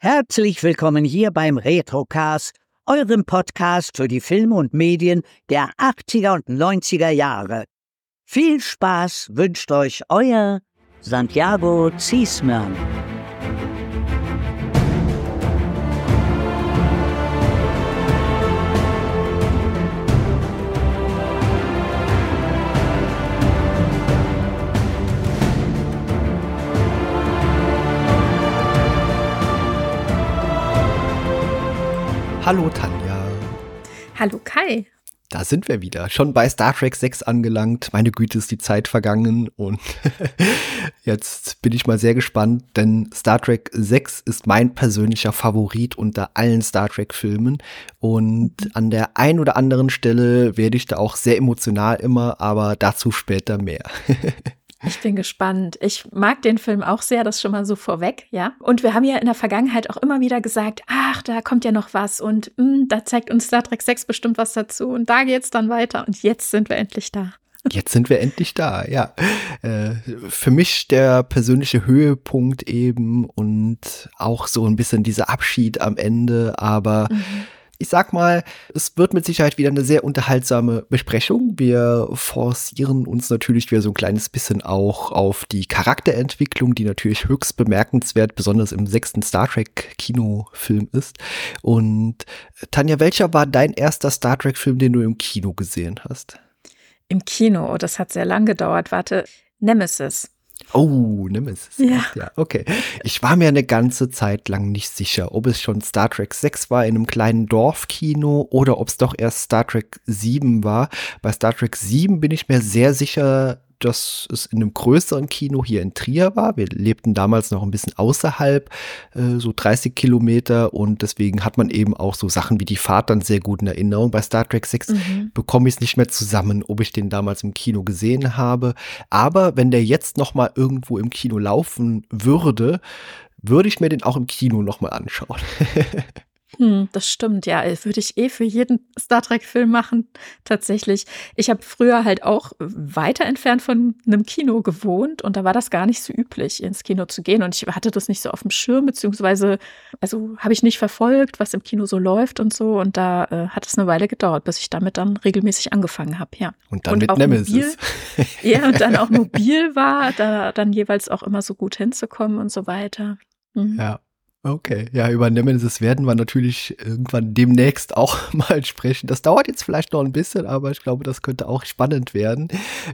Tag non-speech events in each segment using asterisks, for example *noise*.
Herzlich willkommen hier beim Retrocast, eurem Podcast für die Filme und Medien der 80er und 90er Jahre. Viel Spaß wünscht euch euer Santiago Ziesmann. Hallo Tanja. Hallo Kai. Da sind wir wieder, schon bei Star Trek 6 angelangt. Meine Güte, ist die Zeit vergangen und *laughs* jetzt bin ich mal sehr gespannt, denn Star Trek 6 ist mein persönlicher Favorit unter allen Star Trek Filmen und an der ein oder anderen Stelle werde ich da auch sehr emotional immer, aber dazu später mehr. *laughs* Ich bin gespannt. Ich mag den Film auch sehr, das schon mal so vorweg, ja. Und wir haben ja in der Vergangenheit auch immer wieder gesagt, ach, da kommt ja noch was und mh, hm, da zeigt uns Star Trek 6 bestimmt was dazu und da geht's dann weiter und jetzt sind wir endlich da. Jetzt sind wir endlich da, ja. Äh, für mich der persönliche Höhepunkt eben und auch so ein bisschen dieser Abschied am Ende, aber mhm ich sag mal, es wird mit Sicherheit wieder eine sehr unterhaltsame Besprechung. Wir forcieren uns natürlich wieder so ein kleines bisschen auch auf die Charakterentwicklung, die natürlich höchst bemerkenswert, besonders im sechsten Star Trek Kinofilm ist. Und äh, Tanja, welcher war dein erster Star Trek Film, den du im Kino gesehen hast? Im Kino, oh, das hat sehr lang gedauert. Warte, Nemesis. Oh, Nemesis. Ja. ja. Okay. Ich war mir eine ganze Zeit lang nicht sicher, ob es schon Star Trek 6 war in einem kleinen Dorfkino oder ob es doch erst Star Trek 7 war. Bei Star Trek 7 bin ich mir sehr sicher, dass es in einem größeren Kino hier in Trier war. Wir lebten damals noch ein bisschen außerhalb, äh, so 30 Kilometer und deswegen hat man eben auch so Sachen wie die Fahrt dann sehr gut in Erinnerung. Bei Star Trek 6 mhm. bekomme ich es nicht mehr zusammen, ob ich den damals im Kino gesehen habe. Aber wenn der jetzt noch mal irgendwo im Kino laufen würde, würde ich mir den auch im Kino noch mal anschauen. *laughs* Hm, *laughs* das stimmt, ja. Äh, würde ich eh für jeden Star Trek-Film machen, tatsächlich. Ich habe früher halt auch weiter entfernt von einem Kino gewohnt und da war das gar nicht so üblich, ins Kino zu gehen. Und ich hatte das nicht so auf dem Schirm, beziehungsweise, also habe ich nicht verfolgt, was im Kino so läuft und so. Und da äh, hat es eine Weile gedauert, bis ich damit dann regelmäßig angefangen habe, ja. Und dann und mit Nemesis. Mobil, ja, *laughs* und dann auch mobil war, da dann jeweils auch immer so gut hinzukommen und so weiter. Mhm. Ja. Okay, ja, über Nemesis werden wir natürlich irgendwann demnächst auch *laughs* mal sprechen. Das dauert jetzt vielleicht noch ein bisschen, aber ich glaube, das könnte auch spannend werden.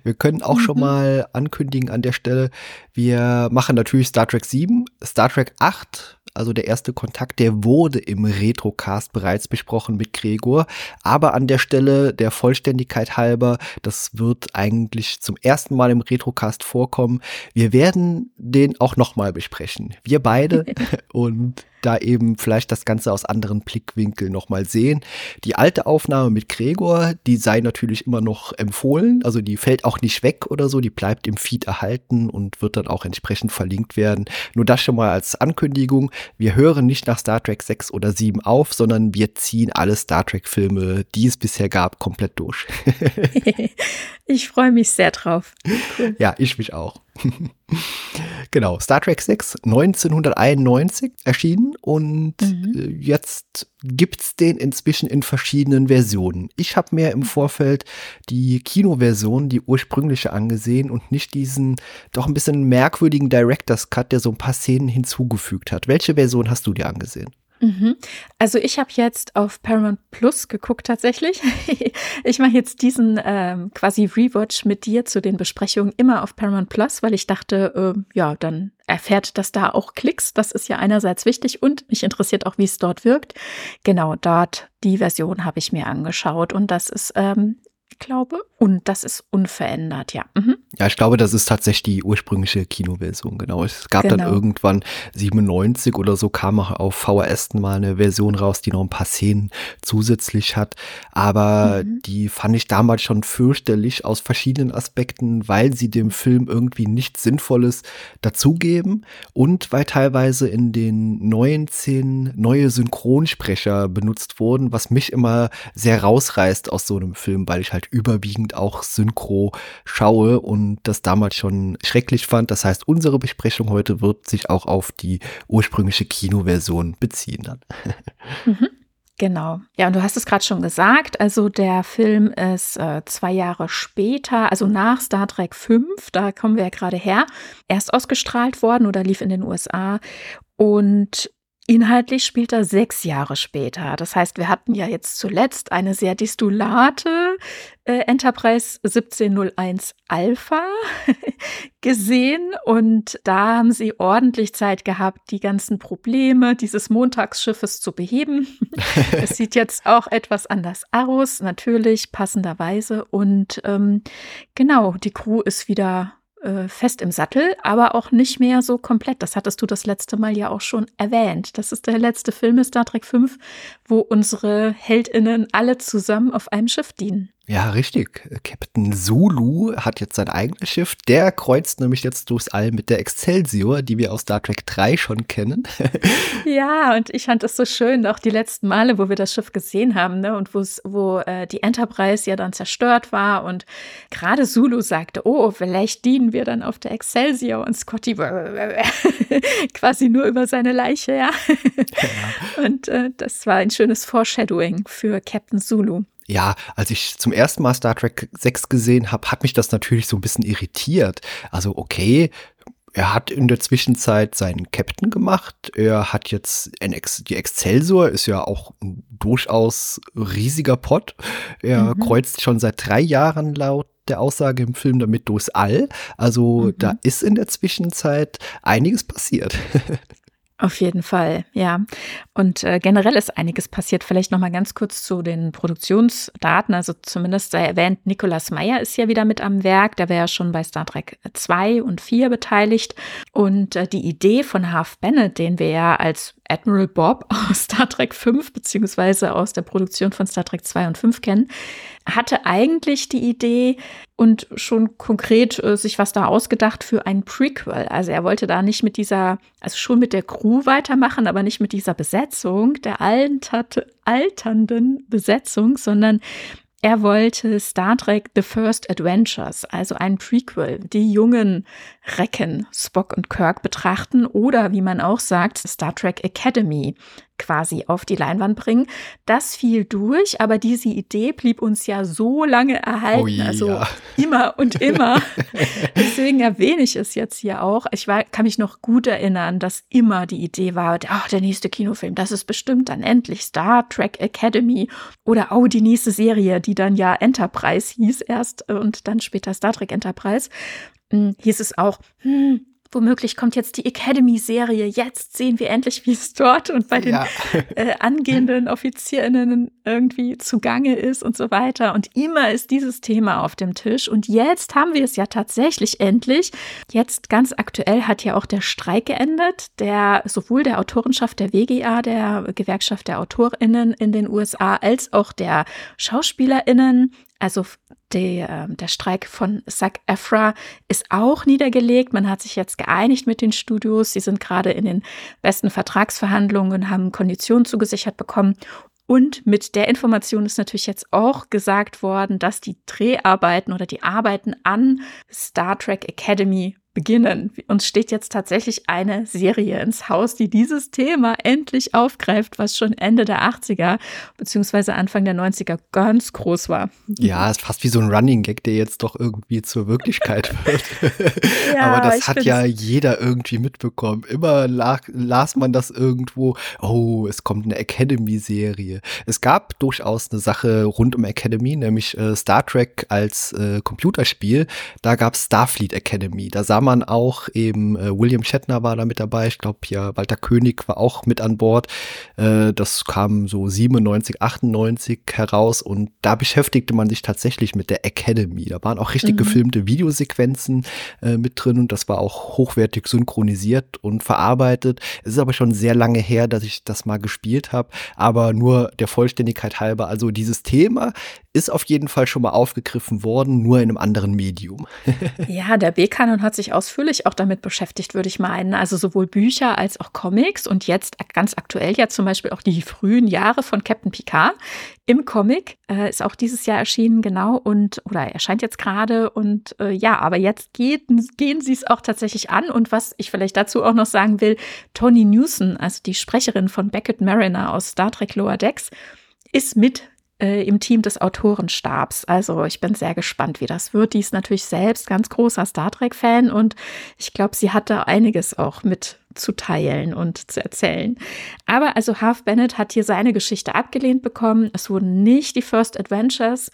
Wir können auch mhm. schon mal ankündigen an der Stelle, wir machen natürlich Star Trek 7, Star Trek 8 also der erste Kontakt, der wurde im Retrocast bereits besprochen mit Gregor. Aber an der Stelle der Vollständigkeit halber, das wird eigentlich zum ersten Mal im Retrocast vorkommen. Wir werden den auch nochmal besprechen. Wir beide *laughs* und da eben vielleicht das Ganze aus anderen Blickwinkeln nochmal sehen. Die alte Aufnahme mit Gregor, die sei natürlich immer noch empfohlen, also die fällt auch nicht weg oder so, die bleibt im Feed erhalten und wird dann auch entsprechend verlinkt werden. Nur das schon mal als Ankündigung. Wir hören nicht nach Star Trek 6 oder 7 auf, sondern wir ziehen alle Star Trek Filme, die es bisher gab, komplett durch. *laughs* *laughs* ich freue mich sehr drauf. Cool. Ja, ich mich auch. *laughs* genau, Star Trek 6 1991 erschienen und mhm. Äh, jetzt gibt's den inzwischen in verschiedenen Versionen. Ich habe mir im Vorfeld die Kinoversion, die ursprüngliche angesehen und nicht diesen doch ein bisschen merkwürdigen Director's Cut, der so ein paar Szenen hinzugefügt hat. Welche Version hast du dir angesehen? Mhm. Also ich habe jetzt auf Paramount Plus geguckt tatsächlich. *laughs* ich mache jetzt diesen ähm, quasi Rewatch mit dir zu den Besprechungen immer auf Paramount Plus, weil ich dachte, äh, ja, dann erfährt das da auch Klicks. Das ist ja einerseits wichtig und mich interessiert auch, wie es dort wirkt. Genau, dort die Version habe ich mir angeschaut und das ist ähm, glaube. Und das ist unverändert, ja. Mhm. Ja, ich glaube, das ist tatsächlich die ursprüngliche Kinoversion, genau. Es gab genau. dann irgendwann 97 oder so kam auch auf VHS mal eine Version raus, die noch ein paar Szenen zusätzlich hat. Aber mhm. die fand ich damals schon fürchterlich aus verschiedenen Aspekten, weil sie dem Film irgendwie nichts Sinnvolles dazugeben und weil teilweise in den neuen Szenen neue Synchronsprecher benutzt wurden, was mich immer sehr rausreißt aus so einem Film, weil ich halt überwiegend auch Synchro schaue und das damals schon schrecklich fand. Das heißt, unsere Besprechung heute wird sich auch auf die ursprüngliche Kinoversion beziehen dann. *laughs* Mhm. Genau. Ja, und du hast es gerade schon gesagt. Also der Film ist äh, zwei Jahre später, also nach Star Trek 5, da kommen wir ja gerade her, erst ausgestrahlt worden oder lief in den USA. Und Inhaltlich spielt er sechs Jahre später. Das heißt, wir hatten ja jetzt zuletzt eine sehr distulate äh, Enterprise 1701 Alpha *laughs* gesehen und da haben sie ordentlich Zeit gehabt, die ganzen Probleme dieses Montagsschiffes zu beheben. *laughs* es sieht jetzt auch etwas anders aus, natürlich passenderweise und ähm, genau, die Crew ist wieder äh, fest im Sattel, aber auch nicht mehr so komplett. Das hattest du das letzte Mal ja auch schon erwähnt. Das ist der letzte Film in Star Trek 5, wo unsere HeldInnen alle zusammen auf einem Schiff dienen. Ja, richtig. Captain Zulu hat jetzt sein eigenes Schiff. Der kreuzt nämlich jetzt durchs All mit der Excelsior, die wir aus Star Trek 3 schon kennen. *laughs* ja, und ich fand das so schön, auch die letzten Male, wo wir das Schiff gesehen haben, ne, und wo äh, die Enterprise ja dann zerstört war und gerade Zulu sagte, oh, vielleicht dienen wir dann auf der Excelsior und Scotty *laughs* quasi nur über seine Leiche, ja. ja. *laughs* Und äh, das war ein schönes Foreshadowing für Captain Zulu. Ja, als ich zum ersten Mal Star Trek 6 gesehen habe, hat mich das natürlich so ein bisschen irritiert. Also okay, er hat in der Zwischenzeit seinen Captain gemacht. Er hat jetzt die Excelsior, ist ja auch ein durchaus riesiger Pott. Er mhm. kreuzt schon seit drei Jahren laut der Aussage im Film damit durchs All. Also mhm. da ist in der Zwischenzeit einiges passiert. *laughs* Auf jeden Fall, ja. Und äh, generell ist einiges passiert. Vielleicht noch mal ganz kurz zu den Produktionsdaten. Also zumindest sei erwähnt, Nicolas Meyer ist ja wieder mit am Werk. Der wäre ja schon bei Star Trek 2 und 4 beteiligt. Und äh, die Idee von Half Bennett, den wir ja als Admiral Bob *laughs* aus Star Trek 5 beziehungsweise aus der Produktion von Star Trek 2 und 5 kennen, hatte eigentlich die Idee und schon konkret äh, sich was da ausgedacht für ein Prequel. Also er wollte da nicht mit dieser, also schon mit der Crew weitermachen, aber nicht mit dieser Besetzung, der alternden Besetzung, sondern er wollte Star Trek The First Adventures, also ein Prequel, die jungen Recken Spock und Kirk betrachten oder wie man auch sagt, Star Trek Academy, quasi auf die Leinwand bringen. Das fiel durch, aber diese Idee blieb uns ja so lange erhalten, oh ja. also immer und *laughs* immer. Deswegen erwähne ich es jetzt hier auch. Ich war, kann mich noch gut erinnern, dass immer die Idee war, oh, der nächste Kinofilm, das ist bestimmt dann endlich Star Trek Academy oder oh, die nächste Serie, die dann ja Enterprise hieß erst und dann später Star Trek Enterprise. Hm, hieß es auch, hm, womöglich kommt jetzt die Academy-Serie. Jetzt sehen wir endlich, wie es dort und bei den ja. *laughs* äh, angehenden Offizierinnen irgendwie zugange ist und so weiter. Und immer ist dieses Thema auf dem Tisch. Und jetzt haben wir es ja tatsächlich endlich. Jetzt ganz aktuell hat ja auch der Streik geendet, der sowohl der Autorenschaft der WGA, der Gewerkschaft der AutorInnen in den USA, als auch der SchauspielerInnen also der, der Streik von SAG EFRA ist auch niedergelegt. Man hat sich jetzt geeinigt mit den Studios. Sie sind gerade in den besten Vertragsverhandlungen haben Konditionen zugesichert bekommen. Und mit der Information ist natürlich jetzt auch gesagt worden, dass die Dreharbeiten oder die Arbeiten an Star Trek Academy beginnen. Uns steht jetzt tatsächlich eine Serie ins Haus, die dieses Thema endlich aufgreift, was schon Ende der 80er beziehungsweise Anfang der 90er ganz groß war. Ja, ist fast wie so ein Running Gag, der jetzt doch irgendwie zur Wirklichkeit *laughs* wird. ja, Aber das hat ja jeder irgendwie mitbekommen. Immer la las man das irgendwo, oh, es kommt eine Academy-Serie. Es gab durchaus eine Sache rund um Academy, nämlich äh, Star Trek als äh, Computerspiel. Da gab es Starfleet Academy. Da sah man auch eben, äh, William Shatner war da mit dabei, ich glaube ja, Walter König war auch mit an Bord. Äh, das kam so 97, 98 heraus und da beschäftigte man sich tatsächlich mit der Academy. Da waren auch richtig mhm. gefilmte Videosequenzen äh, mit drin und das war auch hochwertig synchronisiert und verarbeitet. Es ist aber schon sehr lange her, dass ich das mal gespielt habe, aber nur der Vollständigkeit halber. Also dieses Thema ist auf jeden Fall schon mal aufgegriffen worden, nur in einem anderen Medium. *laughs* ja, der B-Kanon hat sich ausführlich auch damit beschäftigt, würde ich meinen. Also sowohl Bücher als auch Comics und jetzt ganz aktuell ja zum Beispiel auch die frühen Jahre von Captain Picard im Comic. Äh, ist auch dieses Jahr erschienen, genau, und oder erscheint jetzt gerade. Und äh, ja, aber jetzt geht, gehen sie es auch tatsächlich an. Und was ich vielleicht dazu auch noch sagen will, Tony Newson, also die Sprecherin von Beckett Mariner aus Star Trek Lower Decks, ist mit äh, im Team des Autorenstabs. Also ich bin sehr gespannt, wie das wird. Die ist natürlich selbst ganz großer Star Trek-Fan und ich glaube, sie hat da einiges auch mit zu teilen und zu erzählen. Aber also Half Bennett hat hier seine Geschichte abgelehnt bekommen. Es wurden nicht die First Adventures.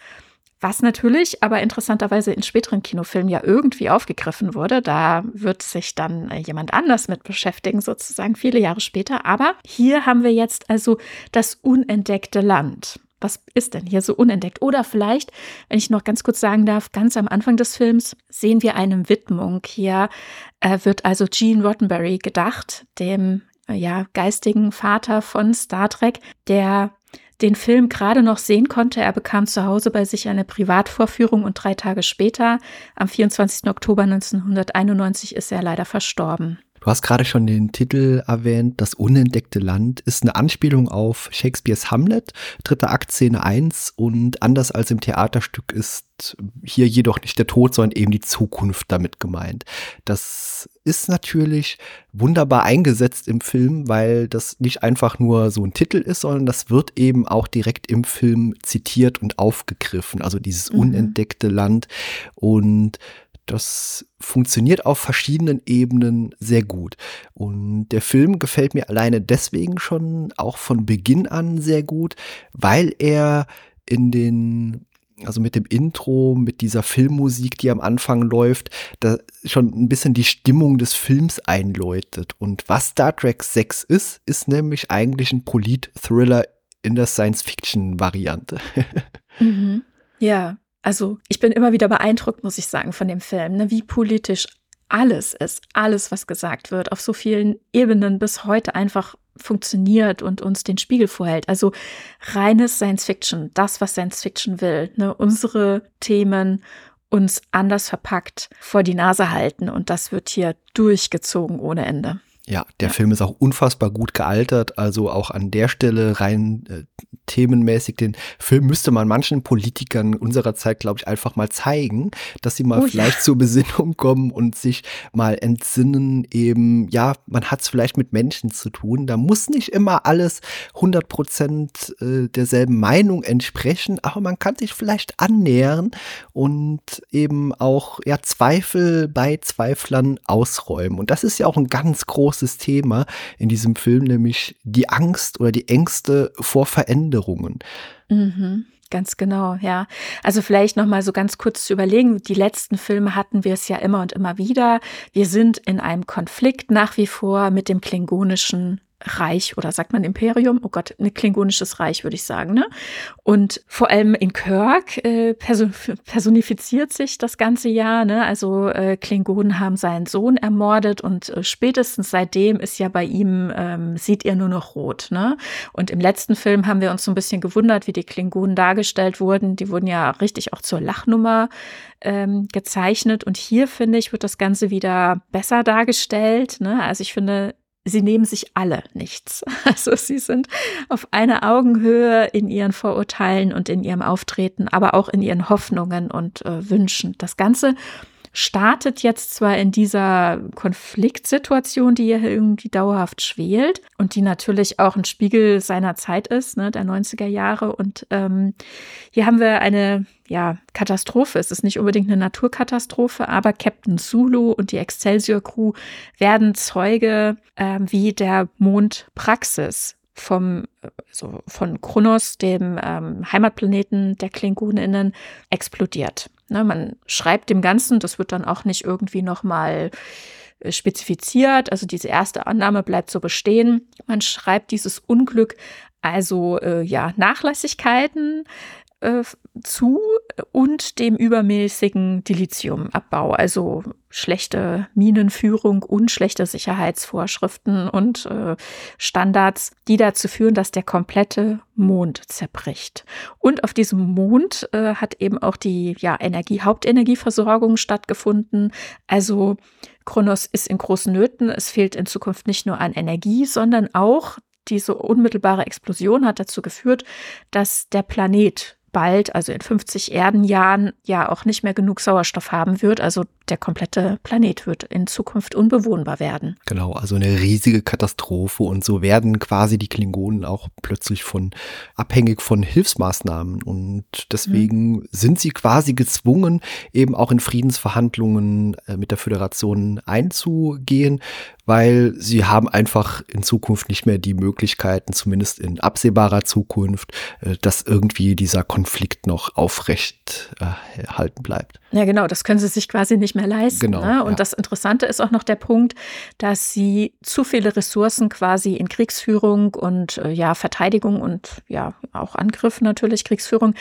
Was natürlich aber interessanterweise in späteren Kinofilmen ja irgendwie aufgegriffen wurde. Da wird sich dann äh, jemand anders mit beschäftigen, sozusagen viele Jahre später. Aber hier haben wir jetzt also das unentdeckte Land was ist denn hier so unentdeckt? Oder vielleicht, wenn ich noch ganz kurz sagen darf, ganz am Anfang des Films sehen wir eine Widmung. Hier äh, wird also Gene Roddenberry gedacht, dem äh, ja, geistigen Vater von Star Trek, der den Film gerade noch sehen konnte. Er bekam zu Hause bei sich eine Privatvorführung und drei Tage später, am 24. Oktober 1991, ist er leider verstorben. Du hast gerade schon den Titel erwähnt, Das unentdeckte Land ist eine Anspielung auf Shakespeares Hamlet, dritte Akt Szene 1 und anders als im Theaterstück ist hier jedoch nicht der Tod, sondern eben die Zukunft damit gemeint. Das ist natürlich wunderbar eingesetzt im Film, weil das nicht einfach nur so ein Titel ist, sondern das wird eben auch direkt im Film zitiert und aufgegriffen, also dieses mhm. unentdeckte Land und das funktioniert auf verschiedenen Ebenen sehr gut. Und der Film gefällt mir alleine deswegen schon auch von Beginn an sehr gut, weil er in den also mit dem Intro, mit dieser Filmmusik, die am Anfang läuft, da schon ein bisschen die Stimmung des Films einläutet. Und was Star Trek 6 ist, ist nämlich eigentlich ein Polit-Thriller in der Science-Fiction-Variante. *laughs* Mhm. Ja, also ich bin immer wieder beeindruckt, muss ich sagen, von dem Film, ne? wie politisch alles ist, alles, was gesagt wird, auf so vielen Ebenen bis heute einfach funktioniert und uns den Spiegel vorhält. Also reines Science Fiction, das, was Science Fiction will, ne? unsere Themen uns anders verpackt vor die Nase halten und das wird hier durchgezogen ohne Ende. Ja, der ja. Film ist auch unfassbar gut gealtert. Also auch an der Stelle rein äh, themenmäßig. Den Film müsste man manchen Politikern unserer Zeit, glaube ich, einfach mal zeigen, dass sie mal oh, vielleicht ja. zur Besinnung kommen und sich mal entsinnen. Eben, ja, man hat es vielleicht mit Menschen zu tun. Da muss nicht immer alles 100 Prozent äh, derselben Meinung entsprechen, aber man kann sich vielleicht annähern und eben auch ja Zweifel bei Zweiflern ausräumen. Und das ist ja auch ein ganz großes großes Thema in diesem Film, nämlich die Angst oder die Ängste vor Veränderungen. Mhm. Ganz genau, ja. Also vielleicht noch mal so ganz kurz zu überlegen, die letzten Filme hatten wir es ja immer und immer wieder. Wir sind in einem Konflikt nach wie vor mit dem klingonischen Reich oder sagt man Imperium? Oh Gott, ein klingonisches Reich, würde ich sagen. Ne? Und vor allem in Kirk äh, personifiziert sich das ganze Jahr. Ne? Also äh, Klingonen haben seinen Sohn ermordet und äh, spätestens seitdem ist ja bei ihm, ähm, sieht er nur noch rot. Ne? Und im letzten Film haben wir uns so ein bisschen gewundert, wie die Klingonen dargestellt wurden. Die wurden ja richtig auch zur Lachnummer ähm, gezeichnet. Und hier, finde ich, wird das Ganze wieder besser dargestellt. Ne? Also ich finde, sie nehmen sich alle nichts. *laughs* Also sie sind auf einer Augenhöhe in ihren Vorurteilen und in ihrem Auftreten, aber auch in ihren Hoffnungen und äh, Wünschen. Das Ganze startet jetzt zwar in dieser Konfliktsituation, die hier irgendwie dauerhaft schwelt und die natürlich auch ein Spiegel seiner Zeit ist, ne, der 90er Jahre. Und ähm, hier haben wir eine ja, Katastrophe. Es ist nicht unbedingt eine Naturkatastrophe, aber Captain Zulu und die Excelsior Crew werden Zeuge, äh, wie der Mond Praxis vom, also von Kronos, dem ähm, Heimatplaneten der Klingoninnen, explodiert. Ne, man schreibt dem Ganzen, das wird dann auch nicht irgendwie nochmal äh, spezifiziert. Also diese erste Annahme bleibt so bestehen. Man schreibt dieses Unglück also äh, ja Nachlässigkeiten äh, zu und dem übermäßigen Dilithiumabbau, also schlechte Minenführung und schlechte Sicherheitsvorschriften und äh, Standards, die dazu führen, dass der komplette Mond zerbricht. Und auf diesem Mond äh, hat eben auch die ja, Energie, Hauptenergieversorgung stattgefunden. Also Kronos ist in großen Nöten. Es fehlt in Zukunft nicht nur an Energie, sondern auch diese unmittelbare Explosion hat dazu geführt, dass der Planet bald, also in 50 Erdenjahren, ja auch nicht mehr genug Sauerstoff haben wird. Also der komplette Planet wird in Zukunft unbewohnbar werden. Genau, also eine riesige Katastrophe. Und so werden quasi die Klingonen auch plötzlich von abhängig von Hilfsmaßnahmen. Und deswegen mhm. sind sie quasi gezwungen, eben auch in Friedensverhandlungen äh, mit der Föderation einzugehen, weil sie haben einfach in Zukunft nicht mehr die Möglichkeiten, zumindest in absehbarer Zukunft, äh, dass irgendwie dieser Konflikt noch aufrecht äh, halten bleibt. Ja, genau, das können sie sich quasi nicht mehr leisten. Genau, ne? Und ja. das Interessante ist auch noch der Punkt, dass sie zu viele Ressourcen quasi in Kriegsführung und äh, ja, Verteidigung und ja, auch Angriff natürlich, Kriegsführung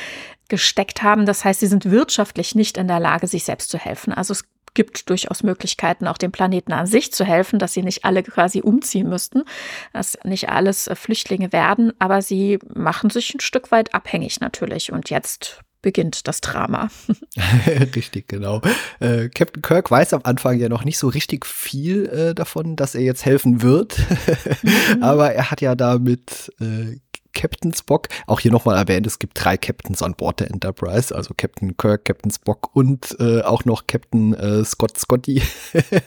gesteckt haben. Das heißt, sie sind wirtschaftlich nicht in der Lage, sich selbst zu helfen. Also es gibt durchaus Möglichkeiten, auch dem Planeten an sich zu helfen, dass sie nicht alle quasi umziehen müssten, dass nicht alles äh, Flüchtlinge werden, aber sie machen sich ein Stück weit abhängig natürlich. Und jetzt beginnt das Drama. *laughs* *laughs* richtig, genau. Äh, Captain Kirk weiß am Anfang ja noch nicht so richtig viel äh, davon, dass er jetzt helfen wird. *laughs* mhm. Aber er hat ja da mit äh, Captain Spock. Auch hier nochmal erwähnt, es gibt drei Captains an Bord der Enterprise, also Captain Kirk, Captain Spock und äh, auch noch Captain äh, Scott Scotty.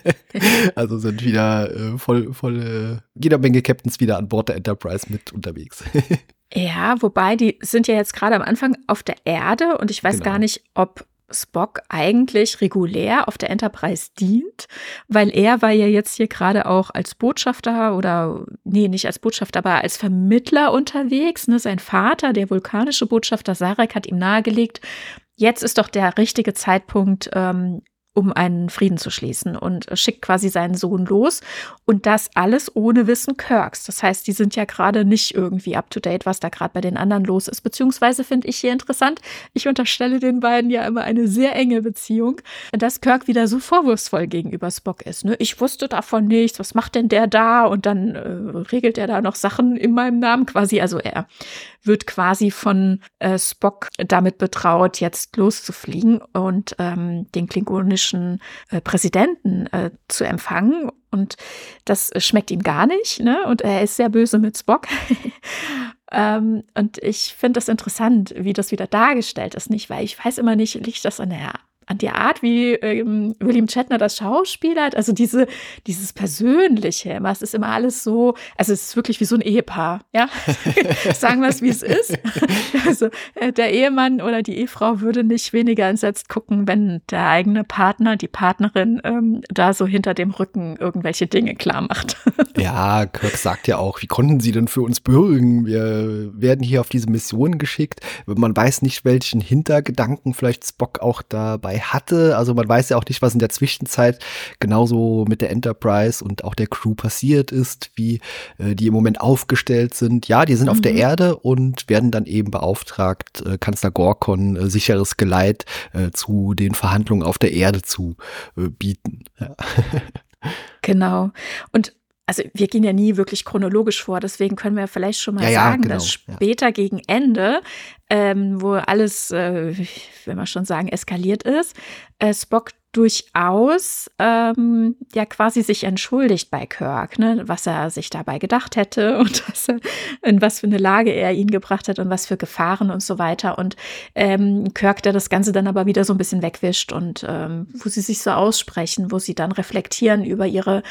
*laughs* also sind wieder äh, voll, voll äh, jeder Menge Captains wieder an Bord der Enterprise mit unterwegs. *laughs* ja, wobei die sind ja jetzt gerade am Anfang auf der Erde und ich weiß genau. gar nicht, ob Spock eigentlich regulär auf der Enterprise dient, weil er war ja jetzt hier gerade auch als Botschafter oder, nee, nicht als Botschafter, aber als Vermittler unterwegs. Ne? Sein Vater, der vulkanische Botschafter Sarek, hat ihm nahegelegt, jetzt ist doch der richtige Zeitpunkt, ähm, um einen Frieden zu schließen und schickt quasi seinen Sohn los. Und das alles ohne Wissen Kirks. Das heißt, die sind ja gerade nicht irgendwie up to date, was da gerade bei den anderen los ist. Beziehungsweise finde ich hier interessant, ich unterstelle den beiden ja immer eine sehr enge Beziehung, dass Kirk wieder so vorwurfsvoll gegenüber Spock ist. Ne? Ich wusste davon nichts, was macht denn der da? Und dann äh, regelt er da noch Sachen in meinem Namen quasi. Also er wird quasi von äh, Spock damit betraut, jetzt loszufliegen und ähm, den klingonischen äh, Präsidenten äh, zu empfangen. Und das schmeckt ihm gar nicht. Ne? Und er ist sehr böse mit Spock. *laughs* ähm, und ich finde das interessant, wie das wieder dargestellt ist, nicht? Weil ich weiß immer nicht, liegt das an der an die Art, wie ähm, William Shatner das Schauspieler hat, also diese, dieses Persönliche, was ist immer alles so, also es ist wirklich wie so ein Ehepaar, ja, *laughs* sagen wir es, wie es ist. *laughs* Also äh, der Ehemann oder die Ehefrau würde nicht weniger entsetzt gucken, wenn der eigene Partner, die Partnerin ähm, da so hinter dem Rücken irgendwelche Dinge klar macht. *laughs* ja, Kirk sagt ja auch, wie konnten Sie denn für uns bürgen? Wir werden hier auf diese Mission geschickt. Man weiß nicht, welchen Hintergedanken vielleicht Spock auch dabei dabei hatte. Also man weiß ja auch nicht, was in der Zwischenzeit genauso mit der Enterprise und auch der Crew passiert ist, wie äh, die im Moment aufgestellt sind. Ja, die sind mhm. auf der mhm. Erde und werden dann eben beauftragt, äh, Kanzler Gorkon äh, sicheres Geleit äh, zu den Verhandlungen auf der Erde zu äh, bieten. Ja. *laughs* Genau. Und also wir gehen ja nie wirklich chronologisch vor, deswegen können wir vielleicht schon mal ja, sagen, ja, genau. dass später ja. gegen Ende, ähm, wo alles, äh, will man schon sagen, eskaliert ist, äh, Spock durchaus ähm, ja quasi sich entschuldigt bei Kirk, ne, was er sich dabei gedacht hätte *laughs* und was er, in was für eine Lage er ihn gebracht hat und was für Gefahren und so weiter. Und ähm, Kirk, der das Ganze dann aber wieder so ein bisschen wegwischt und ähm, wo sie sich so aussprechen, wo sie dann reflektieren über ihre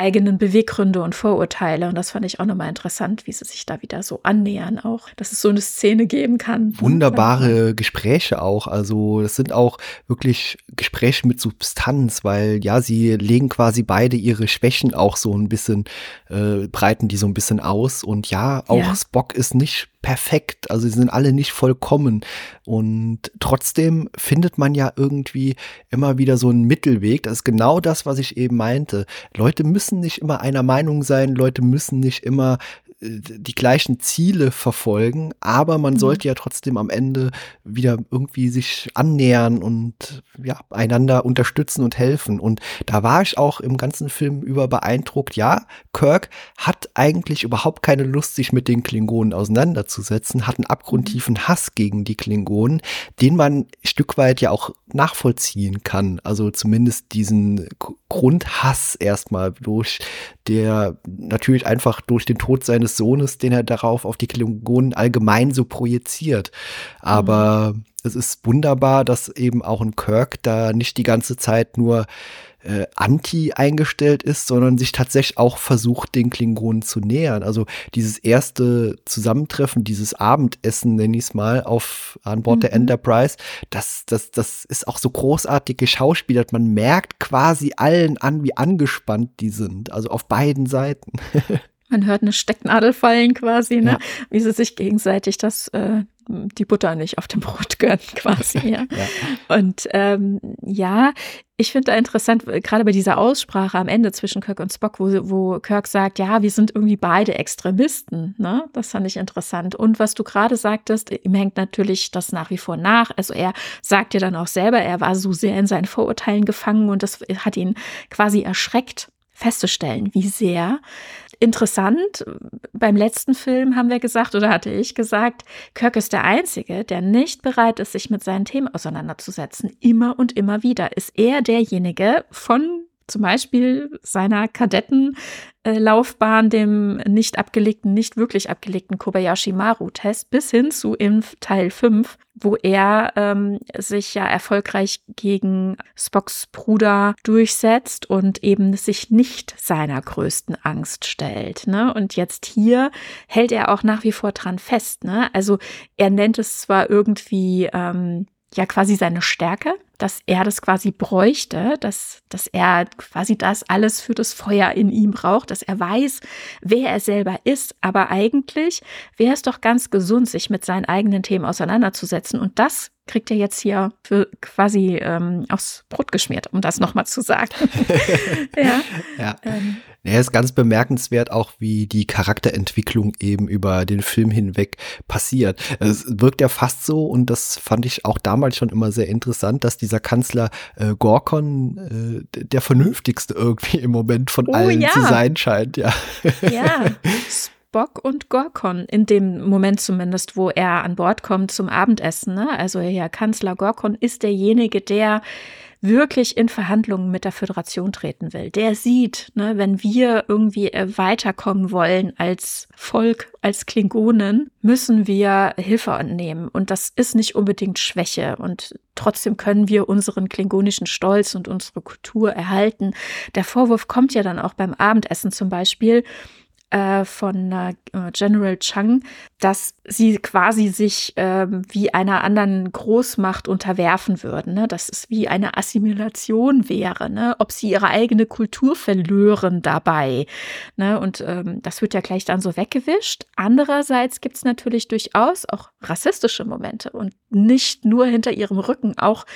eigenen Beweggründe und Vorurteile. Und das fand ich auch nochmal interessant, wie sie sich da wieder so annähern, auch, dass es so eine Szene geben kann. Wunderbare Gespräche auch. Also, das sind auch wirklich Gespräche mit Substanz, weil ja, sie legen quasi beide ihre Schwächen auch so ein bisschen, äh, breiten die so ein bisschen aus. Und ja, auch ja. Spock ist nicht perfekt, also sie sind alle nicht vollkommen und trotzdem findet man ja irgendwie immer wieder so einen Mittelweg. Das ist genau das, was ich eben meinte. Leute müssen nicht immer einer Meinung sein, Leute müssen nicht immer die gleichen Ziele verfolgen, aber man mhm. sollte ja trotzdem am Ende wieder irgendwie sich annähern und ja, einander unterstützen und helfen. Und da war ich auch im ganzen Film über beeindruckt. Ja, Kirk hat eigentlich überhaupt keine Lust, sich mit den Klingonen auseinanderzusetzen, hat einen abgrundtiefen Hass gegen die Klingonen, den man ein Stück weit ja auch nachvollziehen kann. Also zumindest diesen Grundhass erstmal durch der natürlich einfach durch den Tod seines Sohnes, den er darauf auf die Klingonen allgemein so projiziert. Aber mhm. es ist wunderbar, dass eben auch ein Kirk da nicht die ganze Zeit nur äh, anti eingestellt ist, sondern sich tatsächlich auch versucht, den Klingonen zu nähern. Also dieses erste Zusammentreffen, dieses Abendessen, nenne ich es mal, auf, an Bord mhm. der Enterprise, das, das, das ist auch so großartig geschauspielert. Man merkt quasi allen an, wie angespannt die sind. Also auf beiden Seiten. *laughs* Man hört eine Stecknadel fallen quasi, ne? Ja. wie sie sich gegenseitig das äh, die Butter nicht auf dem Brot gönnen, quasi. *laughs* Ja. ja. Und ähm, ja, ich finde da interessant, gerade bei dieser Aussprache am Ende zwischen Kirk und Spock, wo, wo Kirk sagt, ja, wir sind irgendwie beide Extremisten. Ne? Das fand ich interessant. Und was du gerade sagtest, ihm hängt natürlich das nach wie vor nach. Also er sagt ja dann auch selber, er war so sehr in seinen Vorurteilen gefangen und das hat ihn quasi erschreckt festzustellen, wie sehr interessant, beim letzten Film haben wir gesagt, oder hatte ich gesagt, Kirk ist der Einzige, der nicht bereit ist, sich mit seinen Themen auseinanderzusetzen. Immer und immer wieder ist er derjenige von zum Beispiel seiner Kadettenlaufbahn, dem nicht abgelegten, nicht wirklich abgelegten Kobayashi Maru-Test, bis hin zu in Teil 5, wo er ähm, sich ja erfolgreich gegen Spocks Bruder durchsetzt und eben sich nicht seiner größten Angst stellt. Ne? Und jetzt hier hält er auch nach wie vor dran fest. Ne? Also er nennt es zwar irgendwie ähm, ja quasi seine Stärke, dass er das quasi bräuchte, dass, dass er quasi das alles für das Feuer in ihm braucht, dass er weiß, wer er selber ist. Aber eigentlich wäre es doch ganz gesund, sich mit seinen eigenen Themen auseinanderzusetzen. Und das kriegt er jetzt hier für quasi ähm, aufs Brot geschmiert, um das nochmal zu sagen. *laughs* *laughs* ja. ja. Ähm. Ja, ist ganz bemerkenswert auch, wie die Charakterentwicklung eben über den Film hinweg passiert. Es wirkt ja fast so, und das fand ich auch damals schon immer sehr interessant, dass dieser Kanzler äh, Gorkon äh, der vernünftigste irgendwie im Moment von oh, allen ja. zu sein scheint, ja. Ja. Spock und Gorkon in dem Moment zumindest, wo er an Bord kommt zum Abendessen. Ne? Also Herr Kanzler Gorkon ist derjenige, der wirklich in Verhandlungen mit der Föderation treten will. Der sieht, ne, wenn wir irgendwie äh, weiterkommen wollen als Volk, als Klingonen, müssen wir Hilfe annehmen. Und das ist nicht unbedingt Schwäche. Und trotzdem können wir unseren klingonischen Stolz und unsere Kultur erhalten. Der Vorwurf kommt ja dann auch beim Abendessen zum Beispiel äh, von äh, General Chang, dass sie quasi sich äh, wie einer anderen Großmacht unterwerfen würden, ne? dass es wie eine Assimilation wäre, ne? ob sie ihre eigene Kultur verlören dabei. Ne? Und ähm, das wird ja gleich dann so weggewischt. Andererseits gibt es natürlich durchaus auch rassistische Momente und nicht nur hinter ihrem Rücken, auch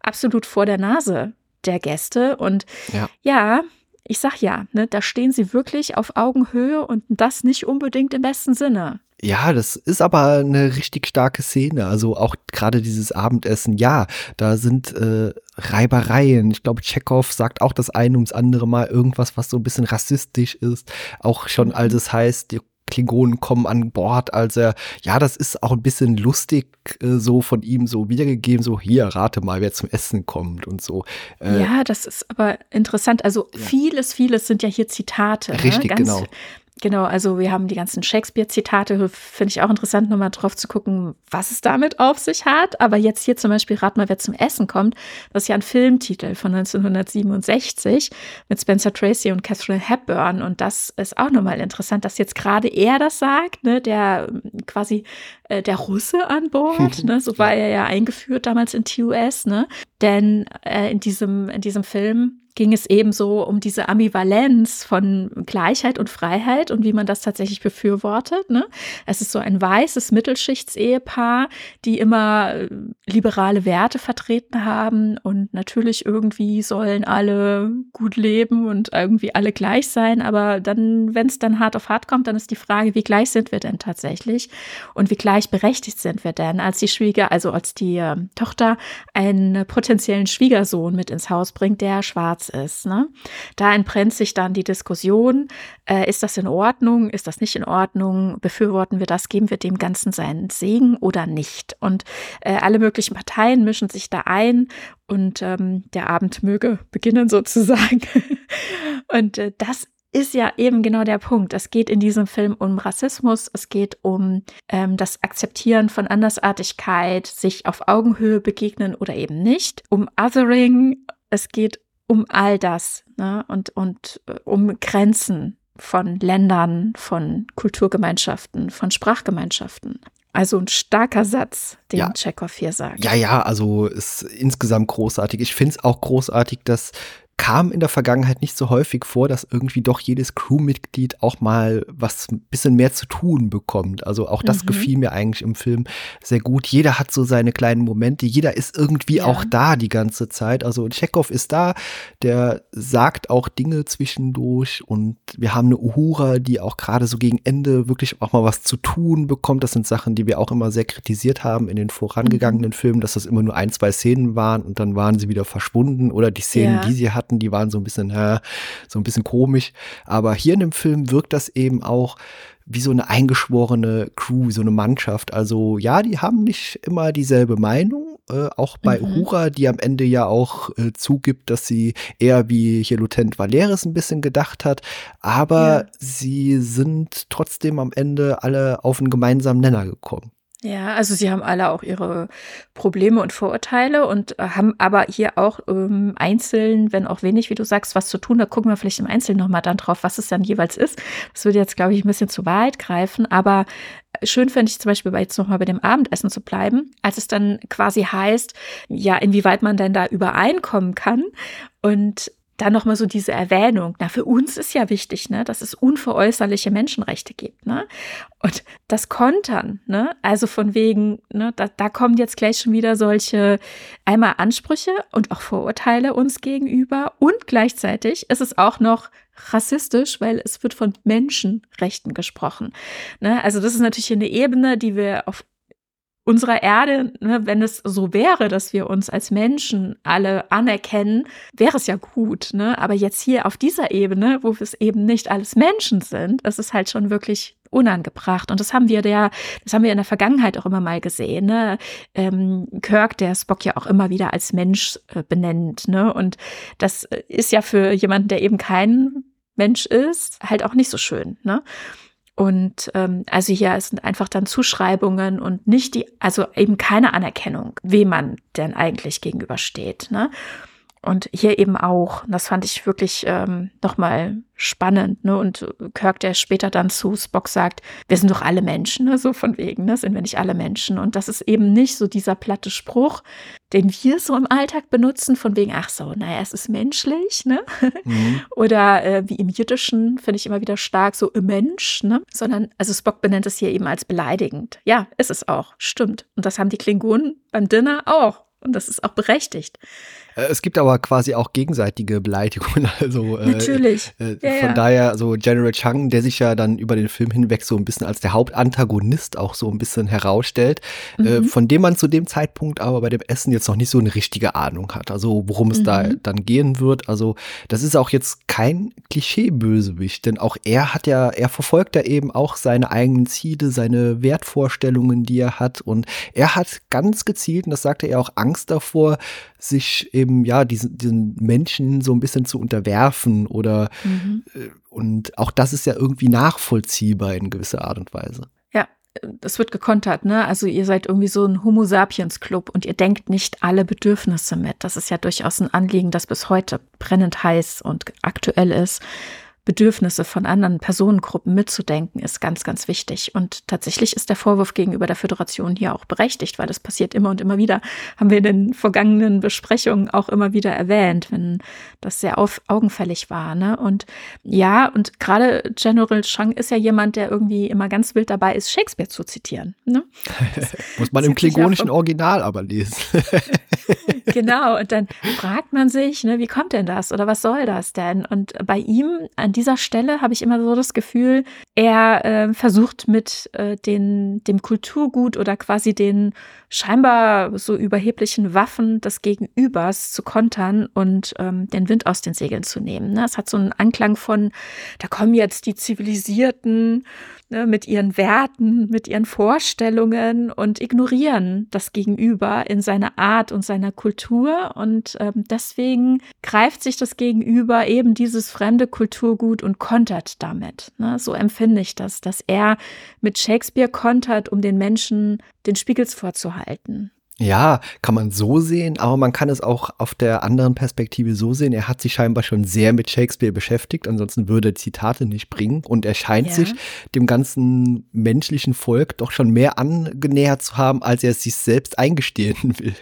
absolut vor der Nase der Gäste. Und ja, ja ich sag ja, ne, da stehen sie wirklich auf Augenhöhe und das nicht unbedingt im besten Sinne. Ja, das ist aber eine richtig starke Szene. Also auch gerade dieses Abendessen, ja, da sind äh, Reibereien. Ich glaube, Chekhov sagt auch das eine ums andere Mal irgendwas, was so ein bisschen rassistisch ist. Auch schon mhm. als es heißt, die Klingonen kommen an Bord, als er, ja, das ist auch ein bisschen lustig äh, so von ihm so wiedergegeben, so hier, rate mal, wer zum Essen kommt und so. Äh, ja, das ist aber interessant. Also ja. vieles, vieles sind ja hier Zitate. Ne? Richtig, ne? Ganz, genau. Genau, also wir haben die ganzen Shakespeare-Zitate, finde ich auch interessant, nochmal drauf zu gucken, was es damit auf sich hat. Aber jetzt hier zum Beispiel, rat mal, wer zum Essen kommt, das ist ja ein Filmtitel von 1967 mit Spencer Tracy und Catherine Hepburn. Und das ist auch nochmal interessant, dass jetzt gerade er das sagt, ne, der quasi äh, der Russe an Bord. *laughs* ne? So war er ja eingeführt damals in TUS. Ne? Denn äh, in, diesem, in diesem Film ging es ebenso um diese Ambivalenz von Gleichheit und Freiheit und wie man das tatsächlich befürwortet. Ne? Es ist so ein weißes Mittelschichtsehepaar, die immer äh, liberale Werte vertreten haben und natürlich irgendwie sollen alle gut leben und irgendwie alle gleich sein. Aber dann, wenn es dann hart auf hart kommt, dann ist die Frage, wie gleich sind wir denn tatsächlich und wie gleichberechtigt sind wir denn? Als die Schwieger, also als die äh, Tochter einen potenziellen Schwiegersohn mit ins Haus bringt, der schwarz ist. Ne? Da entbrennt sich dann die Diskussion, äh, ist das in Ordnung, ist das nicht in Ordnung, befürworten wir das, geben wir dem Ganzen seinen Segen oder nicht. Und äh, alle möglichen Parteien mischen sich da ein und ähm, der Abend möge beginnen sozusagen. *laughs* und äh, das ist ja eben genau der Punkt. Es geht in diesem Film um Rassismus, es geht um ähm, das Akzeptieren von Andersartigkeit, sich auf Augenhöhe begegnen oder eben nicht, um Othering, es geht um all das ne? und, und äh, um Grenzen von Ländern, von Kulturgemeinschaften, von Sprachgemeinschaften. Also ein starker Satz, den ja. Chekhov hier sagt. Ja, ja, also ist insgesamt großartig. Ich finde es auch großartig, dass kam in der Vergangenheit nicht so häufig vor, dass irgendwie doch jedes Crewmitglied auch mal was ein bisschen mehr zu tun bekommt. Also auch das mhm. gefiel mir eigentlich im Film sehr gut. Jeder hat so seine kleinen Momente, jeder ist irgendwie ja. auch da die ganze Zeit. Also Chekhov ist da, der sagt auch Dinge zwischendurch und wir haben eine Uhura, die auch gerade so gegen Ende wirklich auch mal was zu tun bekommt. Das sind Sachen, die wir auch immer sehr kritisiert haben in den vorangegangenen mhm. Filmen, dass das immer nur ein, zwei Szenen waren und dann waren sie wieder verschwunden oder die Szenen, ja. die sie hatten, hatten, die waren so ein bisschen, äh, so ein bisschen komisch. Aber hier in dem Film wirkt das eben auch wie so eine eingeschworene Crew, so eine Mannschaft. Also ja, die haben nicht immer dieselbe Meinung. Äh, auch bei mhm. Uhura, die am Ende ja auch äh, zugibt, dass sie eher wie hier Lieutenant Valeris ein bisschen gedacht hat. Aber ja. sie sind trotzdem am Ende alle auf einen gemeinsamen Nenner gekommen. Ja, also sie haben alle auch ihre Probleme und Vorurteile und äh, haben aber hier auch ähm, einzeln, wenn auch wenig, wie du sagst, was zu tun. Da gucken wir vielleicht im Einzelnen nochmal dann drauf, was es dann jeweils ist. Das würde jetzt, glaube ich, ein bisschen zu weit greifen, aber schön fände ich zum Beispiel bei jetzt nochmal bei dem Abendessen zu bleiben, als es dann quasi heißt, ja, inwieweit man denn da übereinkommen kann. Und dann nochmal so diese Erwähnung. Na, für uns ist ja wichtig, ne, dass es unveräußerliche Menschenrechte gibt, ne? Und das Kontern, ne? Also von wegen, ne, da, da kommen jetzt gleich schon wieder solche einmal Ansprüche und auch Vorurteile uns gegenüber und gleichzeitig ist es auch noch rassistisch, weil es wird von Menschenrechten gesprochen. Ne? Also das ist natürlich eine Ebene, die wir auf unserer Erde, ne, wenn es so wäre, dass wir uns als Menschen alle anerkennen, wäre es ja gut. Ne? Aber jetzt hier auf dieser Ebene, wo es eben nicht alles Menschen sind, das ist halt schon wirklich unangebracht. Und das haben wir der, das haben wir in der Vergangenheit auch immer mal gesehen. Ne? Ähm, Kirk, der Spock ja auch immer wieder als Mensch äh, benennt. Ne? Und das ist ja für jemanden, der eben kein Mensch ist, halt auch nicht so schön. Ne? Und ähm, also hier sind einfach dann Zuschreibungen und nicht die, also eben keine Anerkennung, wem man denn eigentlich gegenübersteht. Ne? Und hier eben auch, das fand ich wirklich ähm, nochmal spannend. Ne? Und Kirk, der später dann zu Spock sagt, wir sind doch alle Menschen, ne? so von wegen, ne? sind wir nicht alle Menschen. Und das ist eben nicht so dieser platte Spruch, den wir so im Alltag benutzen, von wegen, ach so, naja, es ist menschlich. Ne? Mhm. *laughs* Oder äh, wie im Jiddischen, finde ich immer wieder stark, so ein Mensch. Ne? Sondern, also Spock benennt es hier eben als beleidigend. Ja, ist es auch, stimmt. Und das haben die Klingonen beim Dinner auch. Und das ist auch berechtigt. Äh, es gibt aber quasi auch gegenseitige Beleidigungen. *laughs* Also, äh, Natürlich. Äh, ja, von ja. daher, so General Chang, der sich ja dann über den Film hinweg so ein bisschen als der Hauptantagonist auch so ein bisschen herausstellt, äh, mhm. äh, von dem man zu dem Zeitpunkt aber bei dem Essen jetzt noch nicht so eine richtige Ahnung hat. Also, worum es mhm. da dann gehen wird. Also, das ist auch jetzt kein Klischee-Bösewicht, denn auch er hat ja, er verfolgt ja eben auch seine eigenen Ziele, seine Wertvorstellungen, die er hat. Und er hat ganz gezielt, und das sagte er auch, Angst davor, sich eben ja diesen, diesen Menschen so ein bisschen zu unterwerfen oder mhm. Äh, und auch das ist ja irgendwie nachvollziehbar in gewisser Art und Weise. Ja, das wird gekontert, ne? Also ihr seid irgendwie so ein Homo sapiens Club und ihr denkt nicht alle Bedürfnisse mit. Das ist ja durchaus ein Anliegen, das bis heute brennend heiß und aktuell ist. Bedürfnisse von anderen Personengruppen mitzudenken, ist ganz, ganz wichtig. Und tatsächlich ist der Vorwurf gegenüber der Föderation hier auch berechtigt, weil das passiert immer und immer wieder. Haben wir in den vergangenen Besprechungen auch immer wieder erwähnt, wenn das sehr auf, augenfällig war. Ne? Und ja, und gerade General Chang ist ja jemand, der irgendwie immer ganz wild dabei ist, Shakespeare zu zitieren. Ne? *laughs* Muss man im klingonischen Original aber lesen. *laughs* *laughs* genau, und dann fragt man sich, ne, wie kommt denn das oder was soll das denn? Und bei ihm an dieser Stelle habe ich immer so das Gefühl, er äh, versucht mit äh, den, dem Kulturgut oder quasi den scheinbar so überheblichen Waffen des Gegenübers zu kontern und ähm, den Wind aus den Segeln zu nehmen. Ne? Es hat so einen Anklang von, da kommen jetzt die zivilisierten ne, mit ihren Werten, mit ihren Vorstellungen und ignorieren das Gegenüber in seiner Art und seiner Kultur. Und ähm, deswegen greift sich das Gegenüber eben dieses fremde Kulturgut und kontert damit. Ne? So empfinde ich das, dass er mit Shakespeare kontert, um den Menschen den Spiegels vorzuhalten. Ja, kann man so sehen, aber man kann es auch auf der anderen Perspektive so sehen. Er hat sich scheinbar schon sehr mit Shakespeare beschäftigt, ansonsten würde er Zitate nicht bringen. Und er scheint ja. sich dem ganzen menschlichen Volk doch schon mehr angenähert zu haben, als er es sich selbst eingestehen *laughs* will.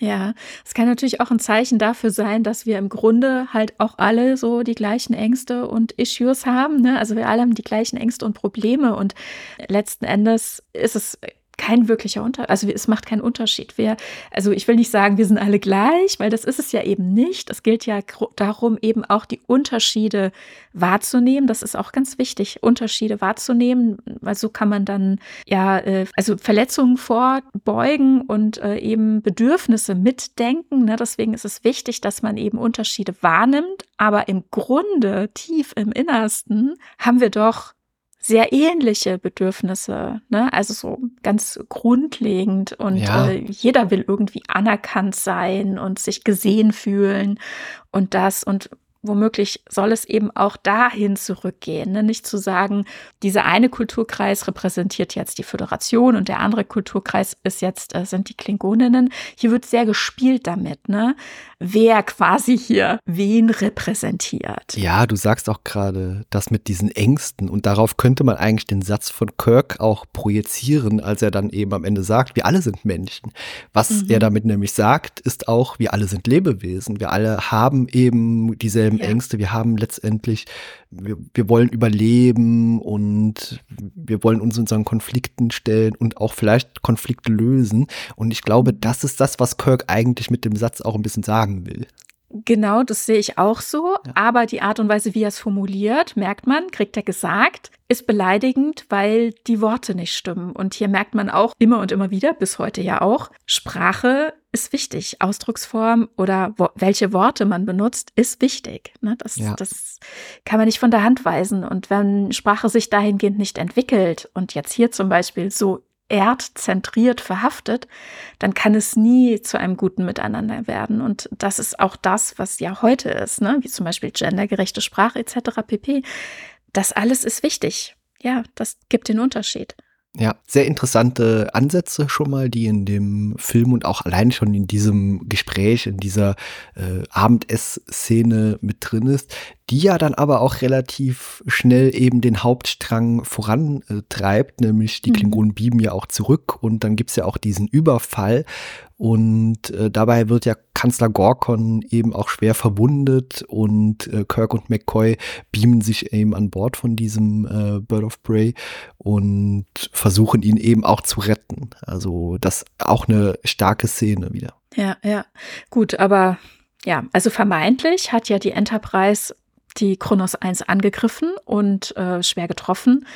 Ja, es kann natürlich auch ein Zeichen dafür sein, dass wir im Grunde halt auch alle so die gleichen Ängste und Issues haben. Ne? Also wir alle haben die gleichen Ängste und Probleme und letzten Endes ist es kein wirklicher Unterschied. Also es macht keinen Unterschied. Wir, also ich will nicht sagen, wir sind alle gleich, weil das ist es ja eben nicht. Es gilt ja darum, eben auch die Unterschiede wahrzunehmen. Das ist auch ganz wichtig, Unterschiede wahrzunehmen, weil so kann man dann ja, äh, also Verletzungen vorbeugen und äh, eben Bedürfnisse mitdenken. Ne? Deswegen ist es wichtig, dass man eben Unterschiede wahrnimmt. Aber im Grunde, tief im Innersten, haben wir doch sehr ähnliche Bedürfnisse, ne? also so ganz grundlegend und ja. äh, jeder will irgendwie anerkannt sein und sich gesehen fühlen und das und womöglich soll es eben auch dahin zurückgehen. Ne? Nicht zu sagen, dieser eine Kulturkreis repräsentiert jetzt die Föderation und der andere Kulturkreis ist jetzt, äh, sind die Klingoninnen. Hier wird sehr gespielt damit, ne? wer quasi hier wen repräsentiert. Ja, du sagst auch gerade das mit diesen Ängsten und darauf könnte man eigentlich den Satz von Kirk auch projizieren, als er dann eben am Ende sagt, wir alle sind Menschen. Was mhm. er damit nämlich sagt, ist auch, wir alle sind Lebewesen, wir alle haben eben dieselben ja. Ängste, wir haben letztendlich, wir, wir wollen überleben und wir wollen uns unseren Konflikten stellen und auch vielleicht Konflikte lösen. Und ich glaube, das ist das, was Kirk eigentlich mit dem Satz auch ein bisschen sagen will. Genau, das sehe ich auch so. Ja. Aber die Art und Weise, wie er es formuliert, merkt man, kriegt er gesagt, ist beleidigend, weil die Worte nicht stimmen. Und hier merkt man auch immer und immer wieder, bis heute ja auch, Sprache ist wichtig. Ausdrucksform oder wo, welche Worte man benutzt, ist wichtig. Ne? Das, ja. das kann man nicht von der Hand weisen. Und wenn Sprache sich dahingehend nicht entwickelt und jetzt hier zum Beispiel so erdzentriert verhaftet, dann kann es nie zu einem guten Miteinander werden. Und das ist auch das, was ja heute ist, ne? wie zum Beispiel gendergerechte Sprache etc. pp. Das alles ist wichtig. Ja, das gibt den Unterschied. Ja, sehr interessante Ansätze schon mal, die in dem Film und auch allein schon in diesem Gespräch, in dieser äh, Abendessszene mit drin ist, die ja dann aber auch relativ schnell eben den Hauptstrang vorantreibt, nämlich die mhm. Klingonen bieben ja auch zurück und dann gibt's ja auch diesen Überfall und äh, dabei wird ja Kanzler Gorkon eben auch schwer verwundet und äh, Kirk und McCoy beamen sich eben an Bord von diesem äh, Bird of Prey und versuchen ihn eben auch zu retten. Also das auch eine starke Szene wieder. Ja, ja. Gut, aber ja, also vermeintlich hat ja die Enterprise die Kronos 1 angegriffen und äh, schwer getroffen.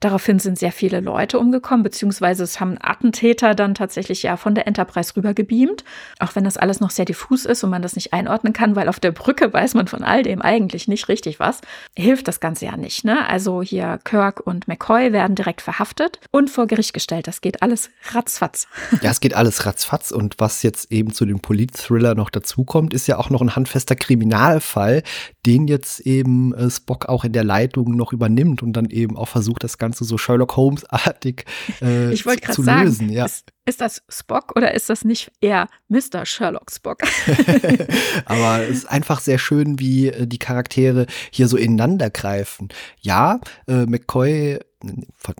Daraufhin sind sehr viele Leute umgekommen, beziehungsweise es haben Attentäter dann tatsächlich ja von der Enterprise rübergebeamt, auch wenn das alles noch sehr diffus ist und man das nicht einordnen kann, weil auf der Brücke weiß man von all dem eigentlich nicht richtig was, hilft das Ganze ja nicht. Ne? Also hier Kirk und McCoy werden direkt verhaftet und vor Gericht gestellt. Das geht alles ratzfatz. Ja, es geht alles ratzfatz und was jetzt eben zu dem Polit-Thriller noch dazukommt, ist ja auch noch ein handfester Kriminalfall, den jetzt eben äh, Spock auch in der Leitung noch übernimmt und dann eben auch versucht, das Ganze so Sherlock Holmes-artig äh, *laughs* ich wollte gerade sagen, Ja. Ist, ist, das Spock oder ist das nicht eher Mr. Sherlock Spock? *laughs* Aber es ist einfach sehr schön, wie äh, die Charaktere hier so ineinander greifen. Ja, äh, McCoy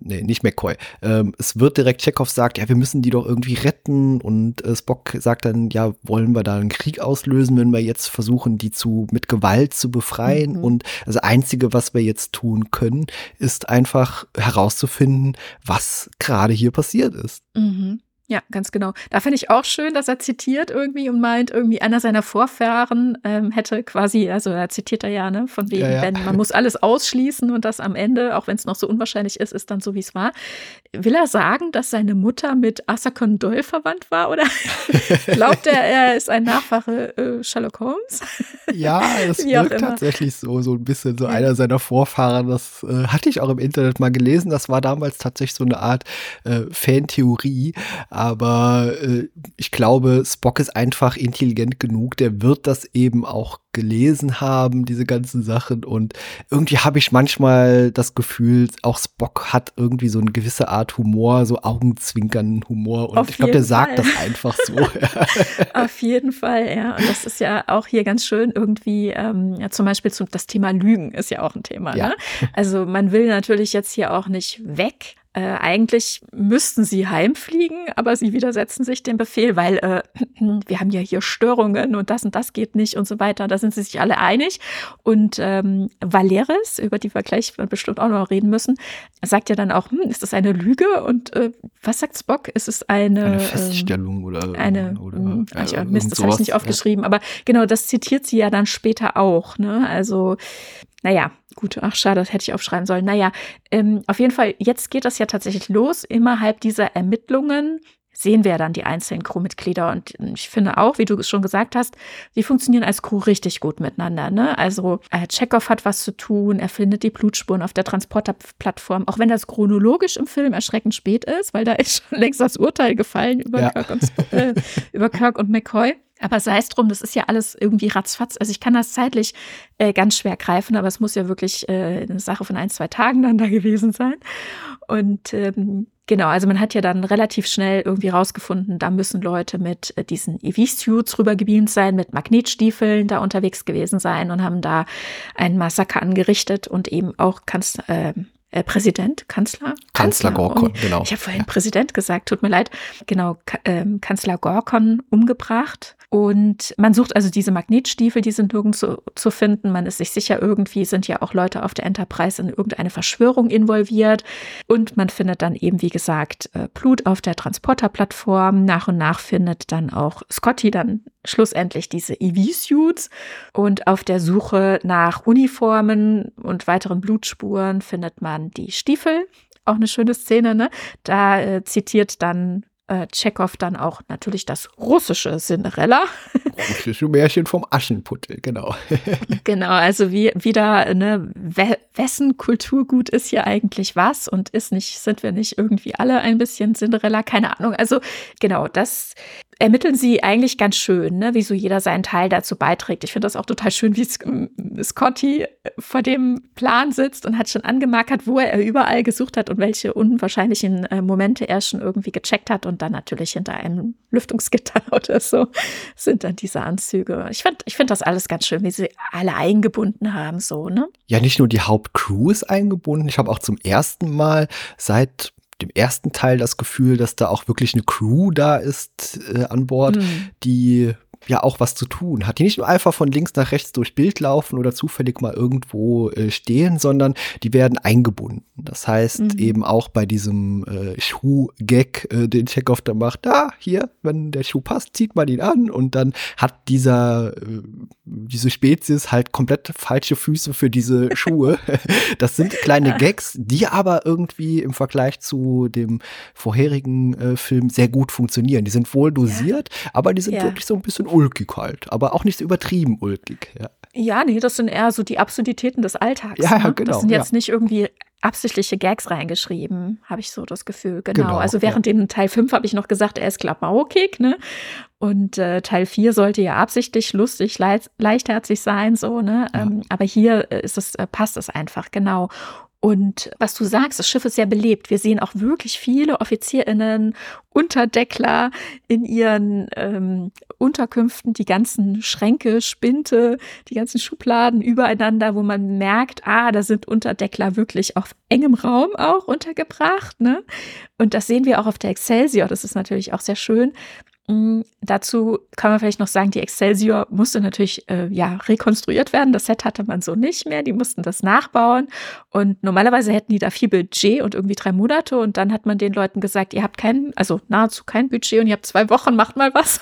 nee, nicht McCoy. Ähm, es wird direkt Chekhov sagt, ja, wir müssen die doch irgendwie retten und äh, Spock sagt dann, ja, wollen wir da einen Krieg auslösen, wenn wir jetzt versuchen, die zu mit Gewalt zu befreien mhm. und das einzige, was wir jetzt tun können, ist einfach herauszufinden, was gerade hier passiert ist. Mhm. Ja, ganz genau. Da finde ich auch schön, dass er zitiert irgendwie und meint, irgendwie einer seiner Vorfahren ähm, hätte quasi, also er zitiert er ja, ne, von wegen, ja, ja. wenn man muss alles ausschließen und das am Ende, auch wenn es noch so unwahrscheinlich ist, ist dann so, wie es war. Will er sagen, dass seine Mutter mit Conan Doyle verwandt war oder *laughs* glaubt er, er ist ein Nachfahre äh, Sherlock Holmes? ja, es *laughs* wirkt tatsächlich so, so ein bisschen so einer seiner Vorfahren. Das äh, hatte ich auch im Internet mal gelesen. Das war damals tatsächlich so eine Art äh, Fantheorie aber äh, ich glaube, Spock ist einfach intelligent genug. Der wird das eben auch gelesen haben, diese ganzen Sachen. Und irgendwie habe ich manchmal das Gefühl, auch Spock hat irgendwie so eine gewisse Art Humor, so Augenzwinkern Humor. Und Auf ich glaube, der sagt das einfach so. *laughs* Auf jeden Fall, ja. Und das ist ja auch hier ganz schön irgendwie, ähm, ja, zum Beispiel zum, das Thema Lügen ist ja auch ein Thema. Ja. Ne? Also man will natürlich jetzt hier auch nicht weg äh, eigentlich müssten sie heimfliegen, aber sie widersetzen sich dem Befehl, weil äh, *clears throat* wir haben ja hier Störungen und das und das geht nicht und so weiter. Da sind sie sich alle einig. Und ähm, Valeris, über die wir gleich bestimmt auch noch reden müssen, sagt ja dann auch, hm, ist das eine Lüge? Und äh, was sagt Spock? Ist es eine, eine Feststellung oder eine? Oder, ja, ich, Mist, das habe ich nicht aufgeschrieben. Ja. Aber genau, das zitiert sie ja dann später auch. Ne? Also naja, gut, ach schade, das hätte ich aufschreiben sollen. Naja, ähm, auf jeden Fall, jetzt geht das ja tatsächlich los. Innerhalb dieser Ermittlungen sehen wir dann die einzelnen Crewmitglieder. Und ich finde auch, wie du es schon gesagt hast, die funktionieren als Crew richtig gut miteinander. Ne? Also äh, Chekhov hat was zu tun, er findet die Blutspuren auf der Transporterplattform, auch wenn das chronologisch im Film erschreckend spät ist, weil da ist schon *laughs* längst das Urteil gefallen über, ja. Kirk, und, äh, über Kirk und McCoy. Aber sei es drum, das ist ja alles irgendwie ratzfatz. Also ich kann das zeitlich äh, ganz schwer greifen, aber es muss ja wirklich äh, eine Sache von ein, zwei Tagen dann da gewesen sein. Und ähm, genau, also man hat ja dann relativ schnell irgendwie rausgefunden, da müssen Leute mit äh, diesen EV-Suits rübergebeamt sein, mit Magnetstiefeln da unterwegs gewesen sein und haben da ein Massaker angerichtet und eben auch kannst äh, äh, Präsident, Kanzler? Kanzler, Kanzler Gorkon, um, genau. Ich habe vorhin ja. Präsident gesagt, tut mir leid. Genau, ähm, Kanzler Gorkon umgebracht. Und man sucht also diese Magnetstiefel, die sind nirgendwo zu finden. Man ist sich sicher, irgendwie sind ja auch Leute auf der Enterprise in irgendeine Verschwörung involviert. Und man findet dann eben, wie gesagt, äh, Blut auf der Transporterplattform. Nach und nach findet dann auch Scotty dann schlussendlich diese EV-Suits. Und auf der Suche nach Uniformen und weiteren Blutspuren findet man die Stiefel auch eine schöne Szene, ne? Da äh, zitiert dann äh, Tschechow dann auch natürlich das russische Cinderella. *laughs* Russische Märchen vom Aschenputtel, genau. *laughs* genau, also wie wieder, ne, wessen Kulturgut ist hier eigentlich was und ist nicht, sind wir nicht irgendwie alle ein bisschen Cinderella? Keine Ahnung. Also genau, das ermitteln sie eigentlich ganz schön, ne? wie so jeder seinen Teil dazu beiträgt. Ich finde das auch total schön, wie ähm, Scotty vor dem Plan sitzt und hat schon angemarkert, wo er überall gesucht hat und welche unwahrscheinlichen äh, Momente er schon irgendwie gecheckt hat. Und dann natürlich hinter einem Lüftungsgitter *laughs* oder so sind dann diese Anzüge. Ich finde ich find das alles ganz schön, wie sie alle eingebunden haben, so, ne? Ja, nicht nur die Hauptcrew ist eingebunden. Ich habe auch zum ersten Mal seit dem ersten Teil das Gefühl, dass da auch wirklich eine Crew da ist äh, an Bord, mhm. die ja auch was zu tun hat. Die nicht nur einfach von links nach rechts durch Bild laufen oder zufällig mal irgendwo äh, stehen, sondern die werden eingebunden. Das heißt mhm. eben auch bei diesem äh, Schuh-Gag, äh, den Chekhov da macht, da, hier, wenn der Schuh passt, zieht man ihn an und dann hat dieser, äh, diese Spezies halt komplett falsche Füße für diese Schuhe. *laughs* das sind kleine Gags, die aber irgendwie im Vergleich zu dem vorherigen äh, Film sehr gut funktionieren. Die sind wohl dosiert, ja. aber die sind ja. wirklich so ein bisschen ulkig halt, aber auch nicht so übertrieben ulkig. Ja. Ja, nee, das sind eher so die Absurditäten des Alltags. Ja, ne? genau. Das sind jetzt ja. nicht irgendwie absichtliche Gags reingeschrieben, habe ich so das Gefühl. Genau. genau also während ja. dem Teil 5 habe ich noch gesagt, er ist klamaukig, ne? Und äh, Teil 4 sollte ja absichtlich lustig, leicht, leichtherzig sein, so, ne? Ja. Ähm, aber hier ist es, äh, passt es einfach, genau. Und was du sagst, das Schiff ist sehr belebt. Wir sehen auch wirklich viele OffizierInnen, Unterdeckler in ihren ähm, Unterkünften, die ganzen Schränke, Spinte, die ganzen Schubladen übereinander, wo man merkt, ah, da sind Unterdeckler wirklich auf engem Raum auch untergebracht. Ne? Und das sehen wir auch auf der Excelsior. Das ist natürlich auch sehr schön. Mm, dazu kann man vielleicht noch sagen, die Excelsior musste natürlich äh, ja rekonstruiert werden. Das Set hatte man so nicht mehr. Die mussten das nachbauen. Und normalerweise hätten die da viel Budget und irgendwie drei Monate. Und dann hat man den Leuten gesagt, ihr habt kein, also nahezu kein Budget und ihr habt zwei Wochen, macht mal was.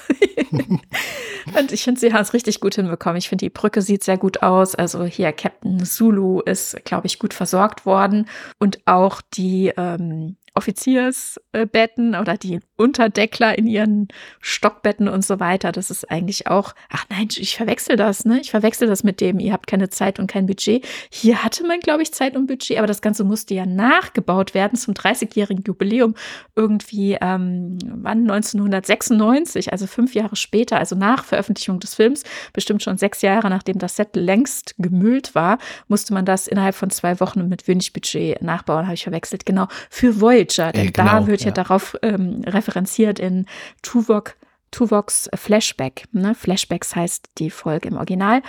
*laughs* und ich finde, sie haben es richtig gut hinbekommen. Ich finde, die Brücke sieht sehr gut aus. Also hier Captain Zulu ist, glaube ich, gut versorgt worden. Und auch die ähm, Offiziersbetten oder die Unterdeckler in ihren Stockbetten und so weiter. Das ist eigentlich auch, ach nein, ich verwechsel das, ne? Ich verwechsel das mit dem, ihr habt keine Zeit und kein Budget. Hier hatte man, glaube ich, Zeit und Budget, aber das Ganze musste ja nachgebaut werden zum 30-jährigen Jubiläum irgendwie, ähm, wann? 1996, also fünf Jahre später, also nach Veröffentlichung des Films, bestimmt schon sechs Jahre nachdem das Set längst gemüllt war, musste man das innerhalb von zwei Wochen mit wenig Budget nachbauen, habe ich verwechselt. Genau, für Voyager Voyager, denn äh, genau, da wird ja, ja darauf ähm, referenziert in Tuvok, Tuvoks Flashback. Ne? Flashbacks heißt die Folge im Original.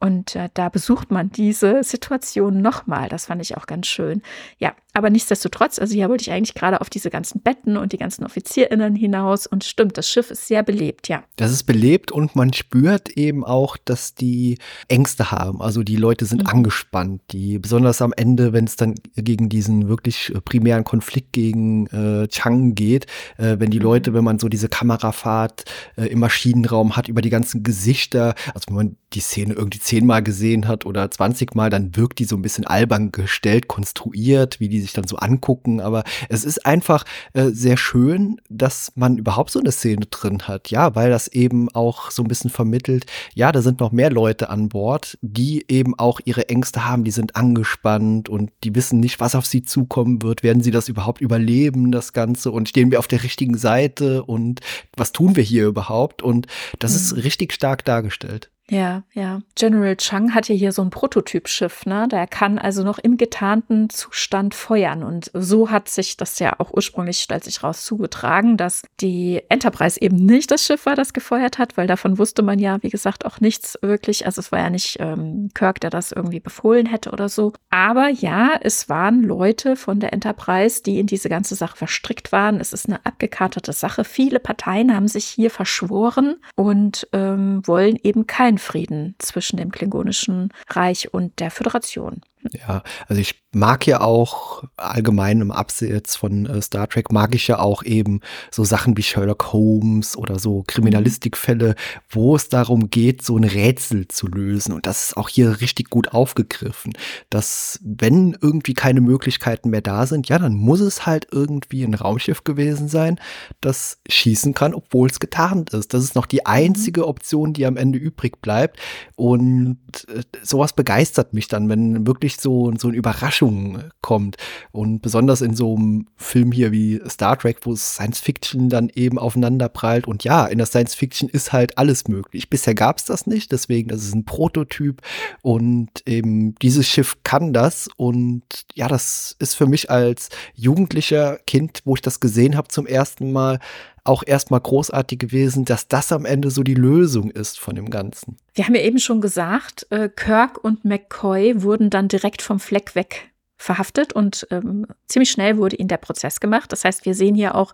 Und äh, da besucht man diese Situation nochmal. Das fand ich auch ganz schön. Ja, aber nichtsdestotrotz, also hier wollte ich eigentlich gerade auf diese ganzen Betten und die ganzen OffizierInnen hinaus. Und stimmt, das Schiff ist sehr belebt, ja. Das ist belebt und man spürt eben auch, dass die Ängste haben. Also die Leute sind mhm. angespannt. Die, besonders am Ende, wenn es dann gegen diesen wirklich äh, primären Konflikt gegen äh, Chang geht, äh, wenn die mhm. Leute, wenn man so diese Kamerafahrt äh, im Maschinenraum hat, über die ganzen Gesichter, also wenn man die Szene irgendwie zehnmal gesehen hat oder zwanzigmal, dann wirkt die so ein bisschen albern gestellt, konstruiert, wie die sich sich dann so angucken. Aber es ist einfach äh, sehr schön, dass man überhaupt so eine Szene drin hat. Ja, weil das eben auch so ein bisschen vermittelt, ja, da sind noch mehr Leute an Bord, die eben auch ihre Ängste haben, die sind angespannt und die wissen nicht, was auf sie zukommen wird. Werden sie das überhaupt überleben, das Ganze? Und stehen wir auf der richtigen Seite? Und was tun wir hier überhaupt? Und das mhm. ist richtig stark dargestellt. Ja, ja. General Chang hat ja hier so ein Prototypschiff, ne? Der kann also noch im getarnten Zustand feuern. Und so hat sich das ja auch ursprünglich, stellt sich raus, zugetragen, dass die Enterprise eben nicht das Schiff war, das gefeuert hat, weil davon wusste man ja, wie gesagt, auch nichts wirklich. Also es war ja nicht ähm, Kirk, der das irgendwie befohlen hätte oder so. Aber ja, es waren Leute von der Enterprise, die in diese ganze Sache verstrickt waren. Es ist eine abgekartete Sache. Viele Parteien haben sich hier verschworen und ähm, wollen eben kein Frieden zwischen dem Klingonischen Reich und der Föderation. Ja, also ich mag ja auch allgemein im Abseits von äh, Star Trek, mag ich ja auch eben so Sachen wie Sherlock Holmes oder so Kriminalistikfälle, wo es darum geht, so ein Rätsel zu lösen. Und das ist auch hier richtig gut aufgegriffen, dass wenn irgendwie keine Möglichkeiten mehr da sind, ja, dann muss es halt irgendwie ein Raumschiff gewesen sein, das schießen kann, obwohl es getarnt ist. Das ist noch die einzige Option, die am Ende übrig bleibt. Und äh, sowas begeistert mich dann, wenn wirklich wirklich so, so eine Überraschung kommt. Und besonders in so einem Film hier wie Star Trek, wo Science Fiction dann eben aufeinander prallt. Und ja, in der Science Fiction ist halt alles möglich. Bisher gab es das nicht, deswegen, das ist ein Prototyp. Und eben dieses Schiff kann das. Und ja, das ist für mich als jugendlicher Kind, wo ich das gesehen habe zum ersten Mal, auch erstmal großartig gewesen, dass das am Ende so die Lösung ist von dem Ganzen. Wir haben ja eben schon gesagt, äh, Kirk und McCoy wurden dann direkt vom Fleck weg verhaftet und ähm, ziemlich schnell wurde ihnen der Prozess gemacht. Das heißt, wir sehen hier auch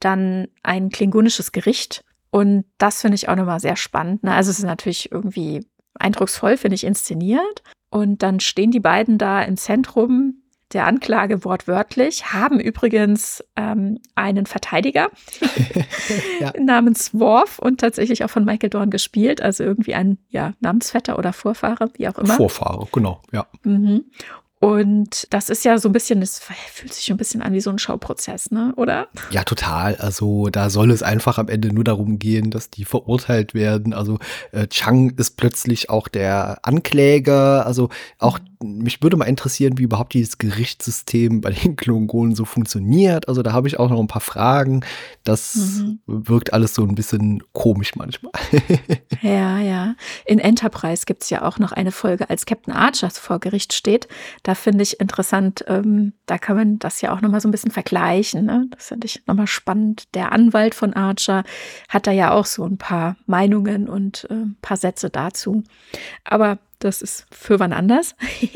dann ein klingonisches Gericht und das finde ich auch nochmal sehr spannend. Ne? Also es ist natürlich irgendwie eindrucksvoll, finde ich, inszeniert. Und dann stehen die beiden da im Zentrum der Anklage wortwörtlich, haben übrigens ähm, einen Verteidiger *laughs* ja. namens Worf und tatsächlich auch von Michael Dorn gespielt, also irgendwie ein ja, Namensvetter oder Vorfahre, wie auch immer. Vorfahre, genau, ja. Mhm. Und das ist ja so ein bisschen, es fühlt sich ein bisschen an wie so ein Schauprozess, ne? Oder? Ja, total. Also da soll es einfach am Ende nur darum gehen, dass die verurteilt werden. Also äh, Chang ist plötzlich auch der Ankläger. Also auch mich würde mal interessieren, wie überhaupt dieses Gerichtssystem bei den Klingonen so funktioniert. Also da habe ich auch noch ein paar Fragen. Das mhm. wirkt alles so ein bisschen komisch manchmal. *laughs* ja, ja. In Enterprise gibt es ja auch noch eine Folge, als Captain Archer vor Gericht steht. Da finde ich interessant, ähm, da kann man das ja auch nochmal so ein bisschen vergleichen. Ne? Das finde ich nochmal spannend. Der Anwalt von Archer hat da ja auch so ein paar Meinungen und äh, ein paar Sätze dazu. Aber das ist für wann anders.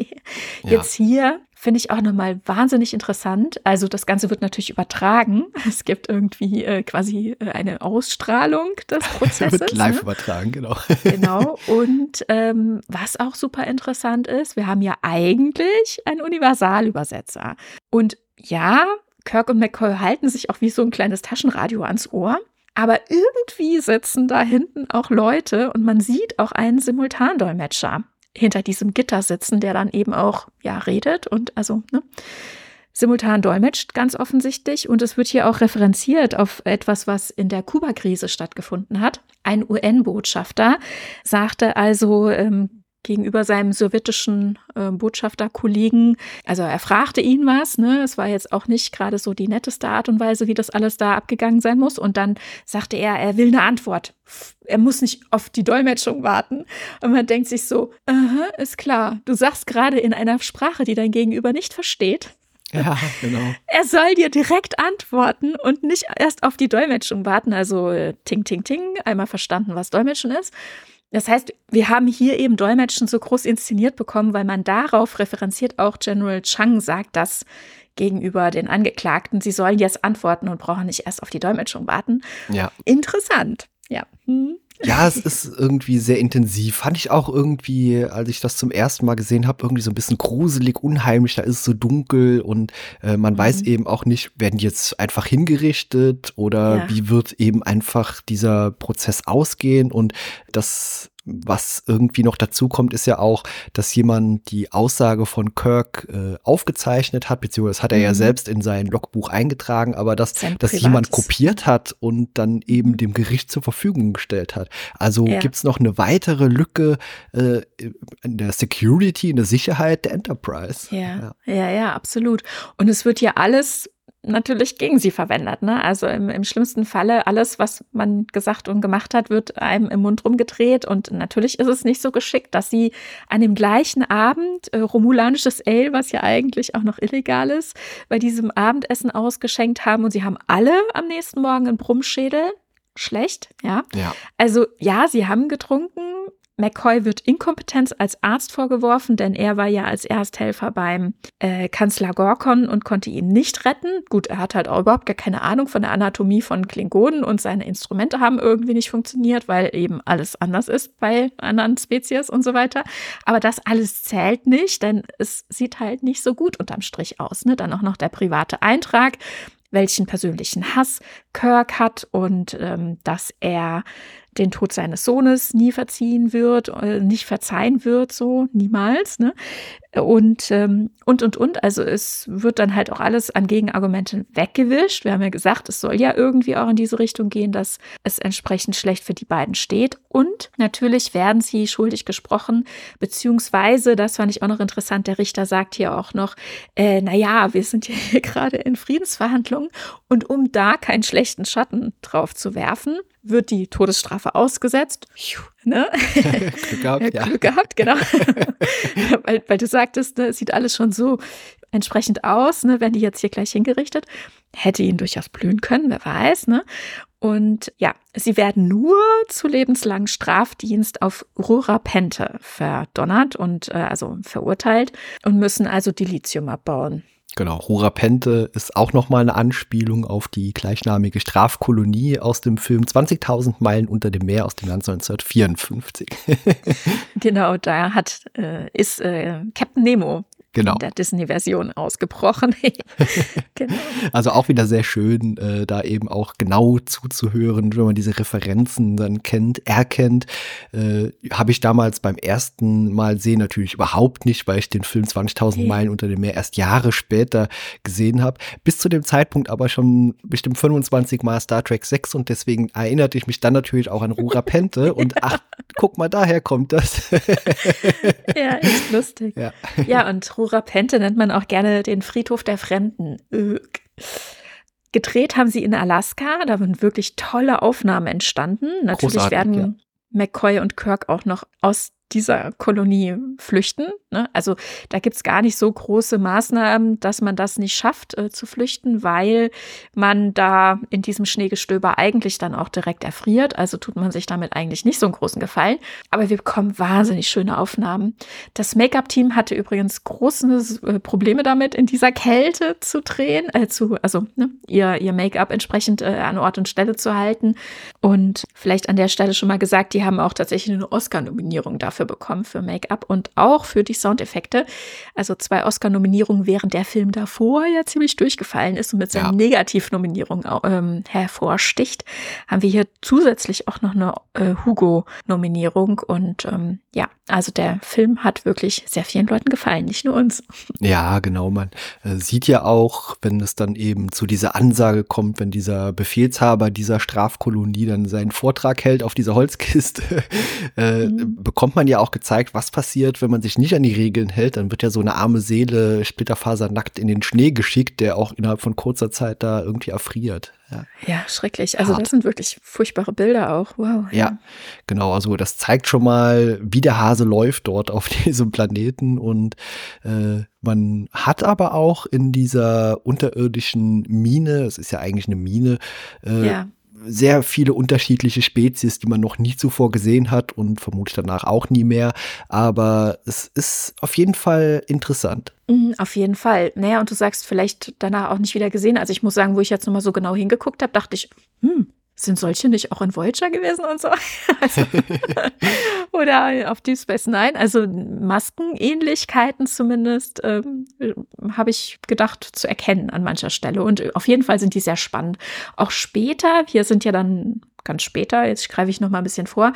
*laughs* Jetzt ja. hier finde ich auch nochmal wahnsinnig interessant. Also das Ganze wird natürlich übertragen. *laughs* Es gibt irgendwie äh, quasi äh, eine Ausstrahlung des *laughs* Prozesses. wird live ne? übertragen, genau. *laughs* genau. Und ähm, was auch super interessant ist, wir haben ja eigentlich einen Universalübersetzer. Und ja, Kirk und McCoy halten sich auch wie so ein kleines Taschenradio ans Ohr. Aber irgendwie sitzen da hinten auch Leute und man sieht auch einen Simultandolmetscher hinter diesem Gitter sitzen, der dann eben auch ja redet und also ne, simultan dolmetscht ganz offensichtlich und es wird hier auch referenziert auf etwas, was in der Kuba-Krise stattgefunden hat. Ein UN-Botschafter sagte also, ähm, gegenüber seinem sowjetischen äh, Botschafterkollegen. Also er fragte ihn was, ne? Es war jetzt auch nicht gerade so die netteste Art und Weise, wie das alles da abgegangen sein muss. Und dann sagte er, er will eine Antwort. Er muss nicht auf die Dolmetschung warten. Und man denkt sich so, aha, ist klar. Du sagst gerade in einer Sprache, die dein Gegenüber nicht versteht. Ja, genau. *laughs* Er soll dir direkt antworten und nicht erst auf die Dolmetschung warten. Also äh, ting, ting, ting, einmal verstanden, was Dolmetschen ist. Das heißt, wir haben hier eben Dolmetschen so groß inszeniert bekommen, weil man darauf referenziert, auch General Chang sagt das gegenüber den Angeklagten, sie sollen jetzt antworten und brauchen nicht erst auf die Dolmetschung warten. Ja. Interessant, ja. Hm. Ja, es ist irgendwie sehr intensiv. Fand ich auch irgendwie, als ich das zum ersten Mal gesehen habe, irgendwie so ein bisschen gruselig, unheimlich. Da ist es so dunkel und äh, man mhm. weiß eben auch nicht, werden die jetzt einfach hingerichtet oder ja. wie wird eben einfach dieser Prozess ausgehen. Und das was irgendwie noch dazu kommt, ist ja auch, dass jemand die Aussage von Kirk äh, aufgezeichnet hat, beziehungsweise das hat er mhm. ja selbst in sein Logbuch eingetragen, aber dass das jemand kopiert hat und dann eben dem Gericht zur Verfügung gestellt hat. Also ja. gibt es noch eine weitere Lücke äh, in der Security, in der Sicherheit der Enterprise. Ja. ja, ja, ja, absolut. Und es wird ja alles natürlich gegen sie verwendet. Ne? Also im, im schlimmsten Falle, alles, was man gesagt und gemacht hat, wird einem im Mund rumgedreht. Und natürlich ist es nicht so geschickt, dass sie an dem gleichen Abend äh, romulanisches Ale, was ja eigentlich auch noch illegal ist, bei diesem Abendessen ausgeschenkt haben. Und sie haben alle am nächsten Morgen einen Brummschädel. Schlecht, ja. ja. Also ja, sie haben getrunken, McCoy wird Inkompetenz als Arzt vorgeworfen, denn er war ja als Ersthelfer beim äh, Kanzler Gorkon und konnte ihn nicht retten. Gut, er hat halt auch überhaupt gar keine Ahnung von der Anatomie von Klingonen und seine Instrumente haben irgendwie nicht funktioniert, weil eben alles anders ist bei anderen Spezies und so weiter. Aber das alles zählt nicht, denn es sieht halt nicht so gut unterm Strich aus. Ne? Dann auch noch der private Eintrag welchen persönlichen Hass Kirk hat und ähm, dass er den Tod seines Sohnes nie verziehen wird, äh, nicht verzeihen wird, so niemals. Ne? Und, ähm, und, und, und. Also es wird dann halt auch alles an Gegenargumenten weggewischt. Wir haben ja gesagt, es soll ja irgendwie auch in diese Richtung gehen, dass es entsprechend schlecht für die beiden steht. Und natürlich werden sie schuldig gesprochen, beziehungsweise, das fand ich auch noch interessant, der Richter sagt hier auch noch, äh, naja, wir sind ja hier *laughs* gerade in Friedensverhandlungen und um da keinen schlechten Schatten drauf zu werfen, wird die Todesstrafe ausgesetzt. Ne? *laughs* Glück gehabt, ja. Glück gehabt, genau. *laughs* *laughs* weil, weil du sagtest, ne, es sieht alles schon so entsprechend aus, ne, werden die jetzt hier gleich hingerichtet. Hätte ihn durchaus blühen können, wer weiß, ne? Und ja, sie werden nur zu lebenslangen Strafdienst auf Rurapente verdonnert und äh, also verurteilt und müssen also Dilithium abbauen. Genau, Rurapente ist auch nochmal eine Anspielung auf die gleichnamige Strafkolonie aus dem Film 20.000 Meilen unter dem Meer aus dem Jahr 1954. *laughs* genau, da hat, äh, ist äh, Captain Nemo genau. in der Disney-Version ausgebrochen. *laughs* genau. Also auch wieder sehr schön, äh, da eben auch genau zuzuhören, wenn man diese Referenzen dann kennt, erkennt. Äh, Habe ich damals beim ersten Mal sehen natürlich überhaupt nicht, weil ich den Film 20.000 Meilen unter dem Meer erst Jahre später gesehen habe. Bis zu dem Zeitpunkt aber schon bestimmt 25 Mal Star Trek 6 und deswegen erinnerte ich mich dann natürlich auch an Rura Pente *laughs* und ach, guck mal, daher kommt das. ja, ist lustig. *laughs* Ja. ja, und Rura Pente nennt man auch gerne den Friedhof der Fremden. Gedreht haben sie in Alaska, da sind wirklich tolle Aufnahmen entstanden. Natürlich Großartig, werden ja. McCoy und Kirk auch noch aus dieser Kolonie flüchten. Ne? Also da gibt es gar nicht so große Maßnahmen, dass man das nicht schafft äh, zu flüchten, weil man da in diesem Schneegestöber eigentlich dann auch direkt erfriert. Also tut man sich damit eigentlich nicht so einen großen Gefallen. Aber wir bekommen wahnsinnig schöne Aufnahmen. Das Make-up-Team hatte übrigens große äh, Probleme damit, in dieser Kälte zu drehen, äh, zu, also ne, ihr, ihr Make-up entsprechend äh, an Ort und Stelle zu halten. Und vielleicht an der Stelle schon mal gesagt, die haben auch tatsächlich eine Oscar-Nominierung dafür dafür bekommen für Make-up und auch für die Soundeffekte. Also zwei Oscar-Nominierungen, während der Film davor ja ziemlich durchgefallen ist und mit seiner ja. Negativnominierung ähm, hervorsticht, haben wir hier zusätzlich auch noch eine äh, Hugo-Nominierung. Und ähm, ja, also der Film hat wirklich sehr vielen Leuten gefallen, nicht nur uns. Ja, genau. Man äh, sieht ja auch, wenn es dann eben zu dieser Ansage kommt, wenn dieser Befehlshaber dieser Strafkolonie dann seinen Vortrag hält auf dieser Holzkiste, *laughs* äh, mhm. bekommt man ja auch gezeigt, was passiert, wenn man sich nicht an die Regeln hält. Dann wird ja so eine arme Seele splitterfasernackt in den Schnee geschickt, der auch innerhalb von kurzer Zeit da irgendwie erfriert. Ja, ja schrecklich. Also Hart. das sind wirklich furchtbare Bilder auch. Wow. Ja. ja, genau. Also das zeigt schon mal, wie der Hase läuft dort auf *laughs* diesem Planeten. Und äh, man hat aber auch in dieser unterirdischen Mine, es ist ja eigentlich eine Mine, äh, ja sehr viele unterschiedliche Spezies, die man noch nie zuvor gesehen hat und vermutlich danach auch nie mehr. Aber es ist auf jeden Fall interessant. Mhm, auf jeden Fall. Naja, und du sagst vielleicht danach auch nicht wieder gesehen. Also ich muss sagen, wo ich jetzt nochmal so genau hingeguckt habe, dachte ich, hm, sind solche nicht auch in Voyager gewesen und so? *laughs* Also, *laughs* oder auf Deep Space Nine? Also Maskenähnlichkeiten zumindest ähm, habe ich gedacht zu erkennen an mancher Stelle. Und auf jeden Fall sind die sehr spannend. Auch später, wir sind ja dann ganz später, jetzt greife ich noch mal ein bisschen vor,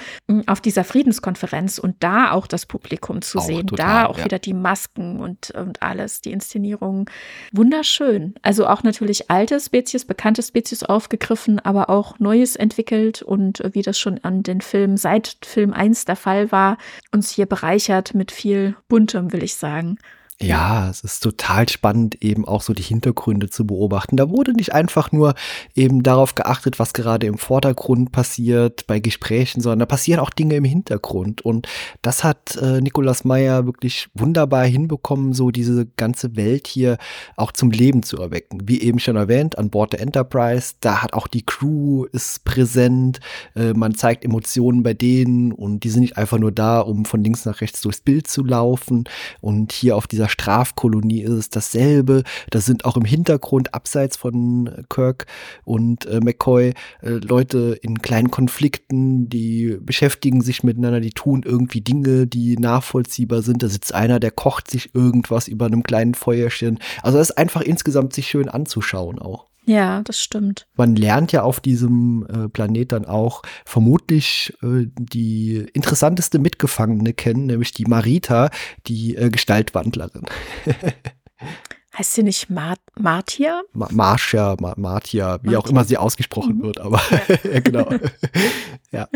auf dieser Friedenskonferenz und da auch das Publikum zu auch sehen, total, da auch ja. wieder die Masken und, und alles, die Inszenierung. Wunderschön. Also auch natürlich alte Spezies, bekannte Spezies aufgegriffen, aber auch Neues entwickelt und wie das schon an den Film seit Film 1 der Fall war, uns hier bereichert mit viel Buntem, will ich sagen. Ja, es ist total spannend, eben auch so die Hintergründe zu beobachten. Da wurde nicht einfach nur eben darauf geachtet, was gerade im Vordergrund passiert bei Gesprächen, sondern da passieren auch Dinge im Hintergrund. Und das hat äh, Nikolaus Meyer wirklich wunderbar hinbekommen, so diese ganze Welt hier auch zum Leben zu erwecken. Wie eben schon erwähnt, an Bord der Enterprise, da hat auch die Crew ist präsent. Äh, man zeigt Emotionen bei denen und die sind nicht einfach nur da, um von links nach rechts durchs Bild zu laufen. Und hier auf dieser Strafkolonie ist es dasselbe. Das sind auch im Hintergrund, abseits von Kirk und äh, McCoy, äh, Leute in kleinen Konflikten, die beschäftigen sich miteinander, die tun irgendwie Dinge, die nachvollziehbar sind. Da sitzt einer, der kocht sich irgendwas über einem kleinen Feuerchen. Also das ist einfach insgesamt sich schön anzuschauen auch. Ja, das stimmt. Man lernt ja auf diesem äh, Planet dann auch vermutlich äh, die interessanteste Mitgefangene kennen, nämlich die Marita, die äh, Gestaltwandlerin. *laughs* Heißt sie nicht Mar Martia? Ma Marcia, Ma Martia, wie Martia. auch immer sie ausgesprochen mhm. wird, aber ja. *laughs* genau. *laughs* ja.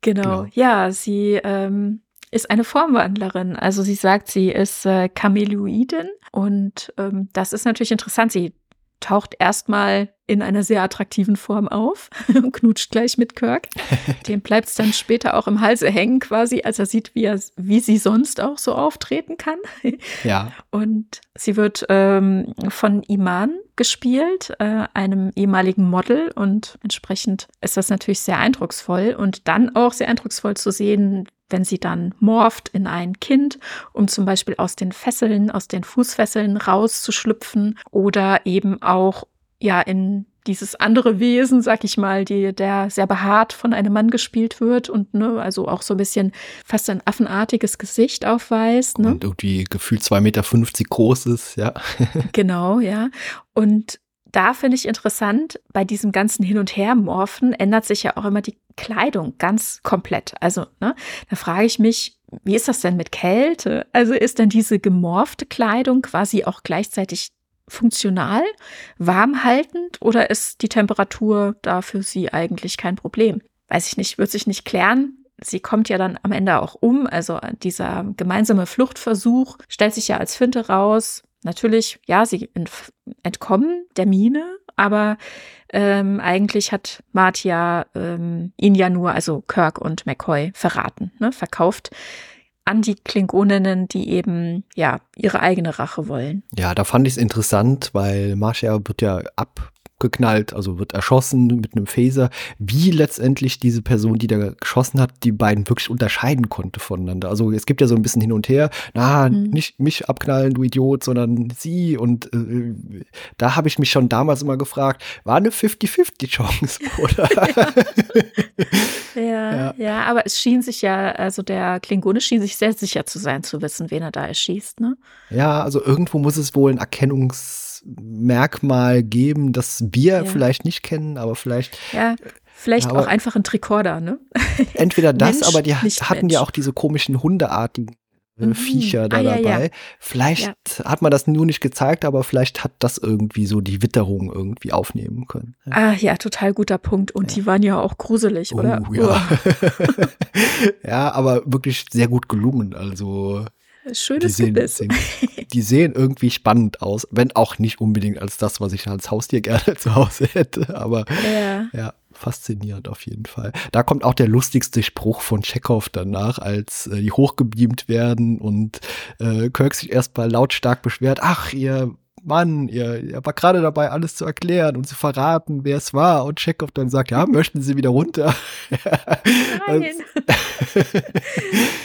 Genau. genau. Ja, sie ähm, ist eine Formwandlerin. Also sie sagt, sie ist äh, Chameloidin und ähm, das ist natürlich interessant. Sie taucht erstmal in einer sehr attraktiven Form auf *laughs* und knutscht gleich mit Kirk. *laughs* Dem bleibt es dann später auch im Halse hängen, quasi, als er sieht, wie, er, wie sie sonst auch so auftreten kann. *laughs* Ja. Und sie wird ähm, von Iman gespielt, äh, einem ehemaligen Model. Und entsprechend ist das natürlich sehr eindrucksvoll. Und dann auch sehr eindrucksvoll zu sehen, wenn sie dann morpht in ein Kind, um zum Beispiel aus den Fesseln, aus den Fußfesseln rauszuschlüpfen oder eben auch ja in dieses andere Wesen, sag ich mal, die, der sehr behaart von einem Mann gespielt wird und ne, also auch so ein bisschen fast ein affenartiges Gesicht aufweist. Ne? Und irgendwie gefühlt 2,50 Meter groß ist, ja. genau, ja. Und da finde ich interessant, bei diesem ganzen Hin- und Her-Morphen ändert sich ja auch immer die Kleidung ganz komplett. Also, ne, da frage ich mich, wie ist das denn mit Kälte? Also ist denn diese gemorfte Kleidung quasi auch gleichzeitig funktional, warmhaltend oder ist die Temperatur da für sie eigentlich kein Problem? Weiß ich nicht, wird sich nicht klären. Sie kommt ja dann am Ende auch um. Also dieser gemeinsame Fluchtversuch stellt sich ja als Finte raus. Natürlich, ja, sie entkommen der Mine, aber ähm, eigentlich hat Martia ähm, ihn ja nur, also Kirk und McCoy, verraten, ne, verkauft an die Klingoninnen, die eben ja ihre eigene Rache wollen. Ja, da fand ich es interessant, weil Marcia wird ja ab geknallt, also wird erschossen mit einem Phaser, wie letztendlich diese Person, die da geschossen hat, die beiden wirklich unterscheiden konnte voneinander. Also es gibt ja so ein bisschen hin und her, na, mhm. nicht mich abknallen, du Idiot, sondern sie. Und äh, da habe ich mich schon damals immer gefragt, war eine 50-50-Chance, *laughs* oder? *laughs* ja. ja. ja, aber es schien sich ja, also der Klingone schien sich sehr sicher zu sein, zu wissen, wen er da erschießt, ne? Ja, also irgendwo muss es wohl ein Erkennungs- Merkmal geben, das wir ja. vielleicht nicht kennen, aber vielleicht. Ja, vielleicht aber auch einfach ein Tricorder, ne? *laughs* Entweder das, Mensch, aber die hatten Mensch. ja auch diese komischen hundeartigen äh, mhm. Viecher da ah, dabei. Ja, ja. Vielleicht hat man das nur nicht gezeigt, aber vielleicht hat das irgendwie so die Witterung irgendwie aufnehmen können. Ah ja, total guter Punkt. Und die waren ja auch gruselig, oh, oder? Ja. *laughs* ja, aber wirklich sehr gut gelungen. Also Schönes die sehen, sehen, die sehen irgendwie spannend aus, wenn auch nicht unbedingt als das, was ich als Haustier *laughs* gerne zu Hause hätte. Aber ja, ja faszinierend auf jeden Fall. Da kommt auch der lustigste Spruch von Chekhov danach, als äh, die hochgebeamt werden und äh, Kirk sich erstmal lautstark beschwert, ach, ihr Mann, ihr, ihr war gerade dabei, alles zu erklären und zu verraten, wer es war. Und Chekhov dann sagt, ja, möchten Sie wieder runter? *laughs* Nein.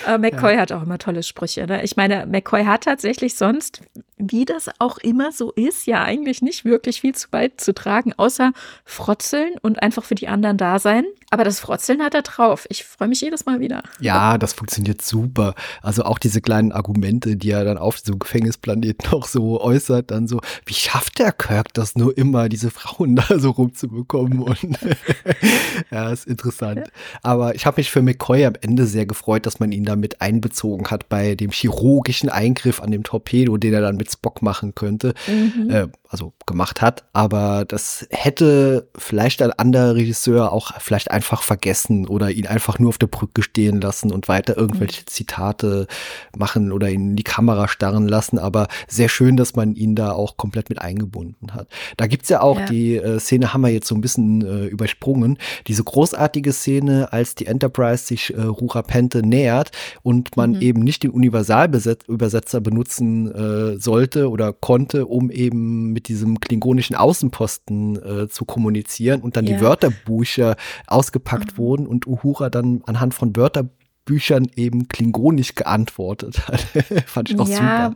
*laughs* McCoy ja. hat auch immer tolle Sprüche. Ne? Ich meine, McCoy hat tatsächlich sonst, wie das auch immer so ist, ja eigentlich nicht wirklich viel zu beizutragen, außer frotzeln und einfach für die anderen da sein. Aber das Frotzeln hat er drauf. Ich freue mich jedes Mal wieder. Ja, das funktioniert super. Also auch diese kleinen Argumente, die er dann auf so Gefängnisplaneten noch so äußert, dann so, wie schafft der Kirk das nur immer, diese Frauen *laughs* da so rumzubekommen? Und *laughs* ja, ist interessant. Aber ich habe mich für McCoy am Ende sehr gefreut, dass man ihn damit einbezogen hat bei dem chirurgischen Eingriff an dem Torpedo, den er dann mit Spock machen könnte. Mhm. Äh, also gemacht hat. Aber das hätte vielleicht ein anderer Regisseur auch vielleicht einfach vergessen oder ihn einfach nur auf der Brücke stehen lassen und weiter irgendwelche mhm. Zitate machen oder ihn in die Kamera starren lassen. Aber sehr schön, dass man ihn da auch komplett mit eingebunden hat. Da gibt's ja auch ja. die äh, Szene, haben wir jetzt so ein bisschen äh, übersprungen. Diese großartige Szene, als die Enterprise sich äh, Rurapente nähert und man mhm. eben nicht den Universalübersetzer benutzen äh, sollte oder konnte, um eben mit mit diesem klingonischen Außenposten äh, zu kommunizieren und dann ja. die Wörterbücher ausgepackt mhm. wurden und Uhura dann anhand von Wörterbüchern eben klingonisch geantwortet hat. *laughs* Fand ich auch ja. super.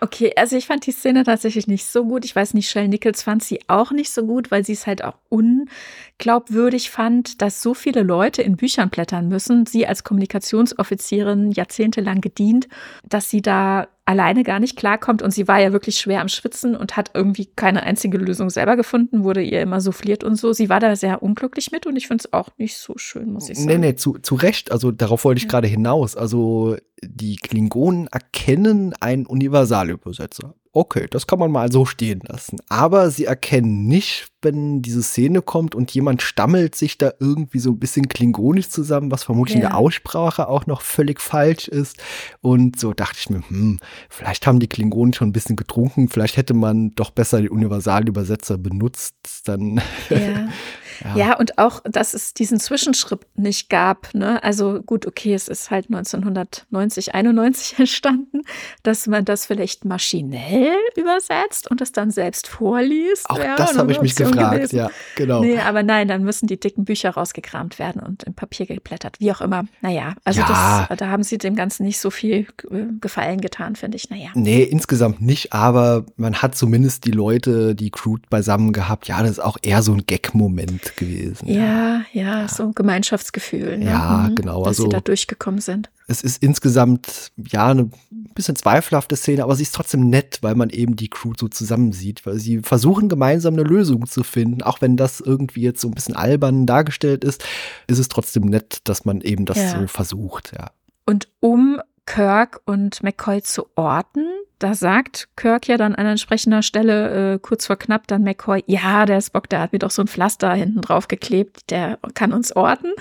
Okay, also ich fand die Szene tatsächlich nicht so gut. Ich weiß nicht, Shell Nichols fand sie auch nicht so gut, weil sie es halt auch unglaubwürdig fand, dass so viele Leute in Büchern blättern müssen. Sie als Kommunikationsoffizierin jahrzehntelang gedient, dass sie da alleine gar nicht klarkommt und sie war ja wirklich schwer am Schwitzen und hat irgendwie keine einzige Lösung selber gefunden, wurde ihr immer souffliert und so. Sie war da sehr unglücklich mit und ich finde es auch nicht so schön, muss ich sagen. Nee, nee, zu, zu Recht. Also darauf wollte ich ja. gerade hinaus. Also die Klingonen erkennen einen Universalübersetzer. Okay, das kann man mal so stehen lassen. Aber sie erkennen nicht, wenn diese Szene kommt und jemand stammelt sich da irgendwie so ein bisschen klingonisch zusammen, was vermutlich ja. in der Aussprache auch noch völlig falsch ist. Und so dachte ich mir, hm, vielleicht haben die Klingonen schon ein bisschen getrunken, vielleicht hätte man doch besser den Universalübersetzer benutzt. Dann ja. *laughs* Ja. ja. und auch, dass es diesen Zwischenschritt nicht gab. Ne? Also gut, okay, es ist halt 1990, 91 *laughs* entstanden, dass man das vielleicht maschinell übersetzt und es dann selbst vorliest. Auch ja, das habe ich mich gefragt, gewesen. ja, genau. Nee, aber nein, dann müssen die dicken Bücher rausgekramt werden und im Papier geblättert, wie auch immer. Naja, also ja. das, da haben sie dem Ganzen nicht so viel äh, Gefallen getan, finde ich. Naja. Nee, insgesamt nicht, aber man hat zumindest die Leute, die Crew beisammen gehabt. Ja, das ist auch eher so ein Gag-Moment gewesen. Ja, ja, ja, so ein Gemeinschaftsgefühl. Ne? Ja, mhm, genau. Dass also, sie da durchgekommen sind. Es ist insgesamt, ja, eine bisschen zweifelhafte Szene, aber sie ist trotzdem nett, weil man eben die Crew so zusammensieht, weil sie versuchen gemeinsam eine Lösung zu finden. Auch wenn das irgendwie jetzt so ein bisschen albern dargestellt ist, ist es trotzdem nett, dass man eben das ja. so versucht, ja. Und um Kirk und McCoy zu orten. Da sagt Kirk ja dann an entsprechender Stelle äh, kurz vor knapp dann McCoy, ja, der Spock, der hat mir doch so ein Pflaster hinten drauf geklebt, der kann uns orten.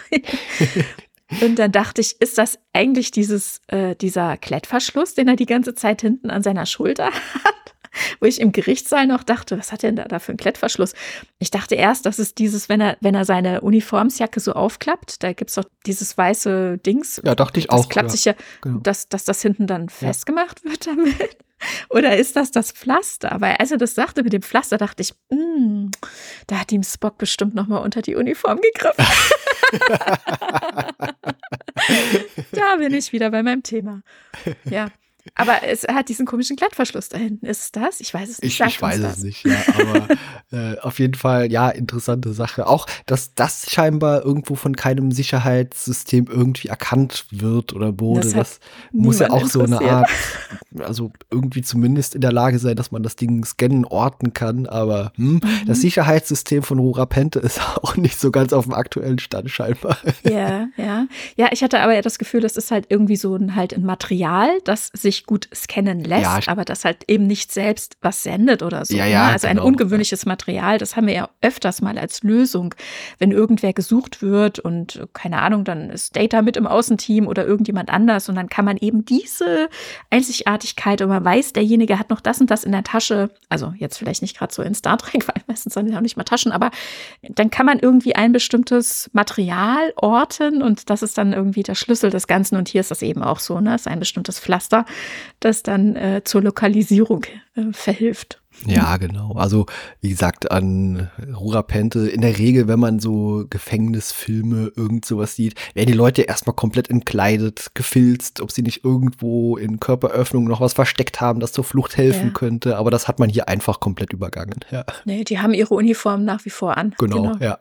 *laughs* und dann dachte ich, ist das eigentlich dieses, äh, dieser Klettverschluss, den er die ganze Zeit hinten an seiner Schulter hat? *laughs* wo ich im Gerichtssaal noch dachte, was hat denn da, da für ein Klettverschluss? Ich dachte erst, das ist dieses, wenn er, wenn er seine Uniformsjacke so aufklappt, da gibt es doch dieses weiße Dings. Ja, dachte ich das auch. klappt ja. sich ja, genau. dass, dass das hinten dann festgemacht wird damit. *laughs* Oder ist das das Pflaster? Weil als er das sagte mit dem Pflaster, dachte ich, mm, da hat ihm Spock bestimmt noch mal unter die Uniform gegriffen. *laughs* da bin ich wieder bei meinem Thema. Ja. Aber es hat diesen komischen Klettverschluss da hinten. Ist es das? Ich weiß es nicht. Ich, ich weiß es nicht, ja. Aber *laughs* äh, auf jeden Fall, ja, interessante Sache. Auch, dass das scheinbar irgendwo von keinem Sicherheitssystem irgendwie erkannt wird oder wurde. Das, das muss ja auch so eine Art, also irgendwie zumindest in der Lage sein, dass man das Ding scannen, orten kann. Aber hm, mhm. das Sicherheitssystem von Rora Pente ist *laughs* auch nicht so ganz auf dem aktuellen Stand scheinbar. Ja, ja. Ja, ich hatte aber ja das Gefühl, das ist halt irgendwie so ein, halt ein Material, das sich sich gut scannen lässt, ja, aber das halt eben nicht selbst was sendet oder so. Ja, ja, ne? Also genau. ein ungewöhnliches Material, das haben wir ja öfters mal als Lösung, wenn irgendwer gesucht wird und keine Ahnung, dann ist Data mit im Außenteam oder irgendjemand anders und dann kann man eben diese Einzigartigkeit und man weiß, derjenige hat noch das und das in der Tasche, also jetzt vielleicht nicht gerade so in Star Trek, *laughs* weil meistens sind ja auch nicht mal Taschen, aber dann kann man irgendwie ein bestimmtes Material orten und das ist dann irgendwie der Schlüssel des Ganzen und hier ist das eben auch so, ne? Das ist ein bestimmtes Pflaster das dann äh, zur Lokalisierung äh, verhilft. Ja, genau. Also, wie gesagt, an Rurapente, in der Regel, wenn man so Gefängnisfilme, irgend sowas sieht, werden die Leute erstmal komplett entkleidet, gefilzt, ob sie nicht irgendwo in Körperöffnungen noch was versteckt haben, das zur Flucht helfen ja. könnte. Aber das hat man hier einfach komplett übergangen. Ja. Nee, die haben ihre Uniform nach wie vor an. Genau, genau. ja.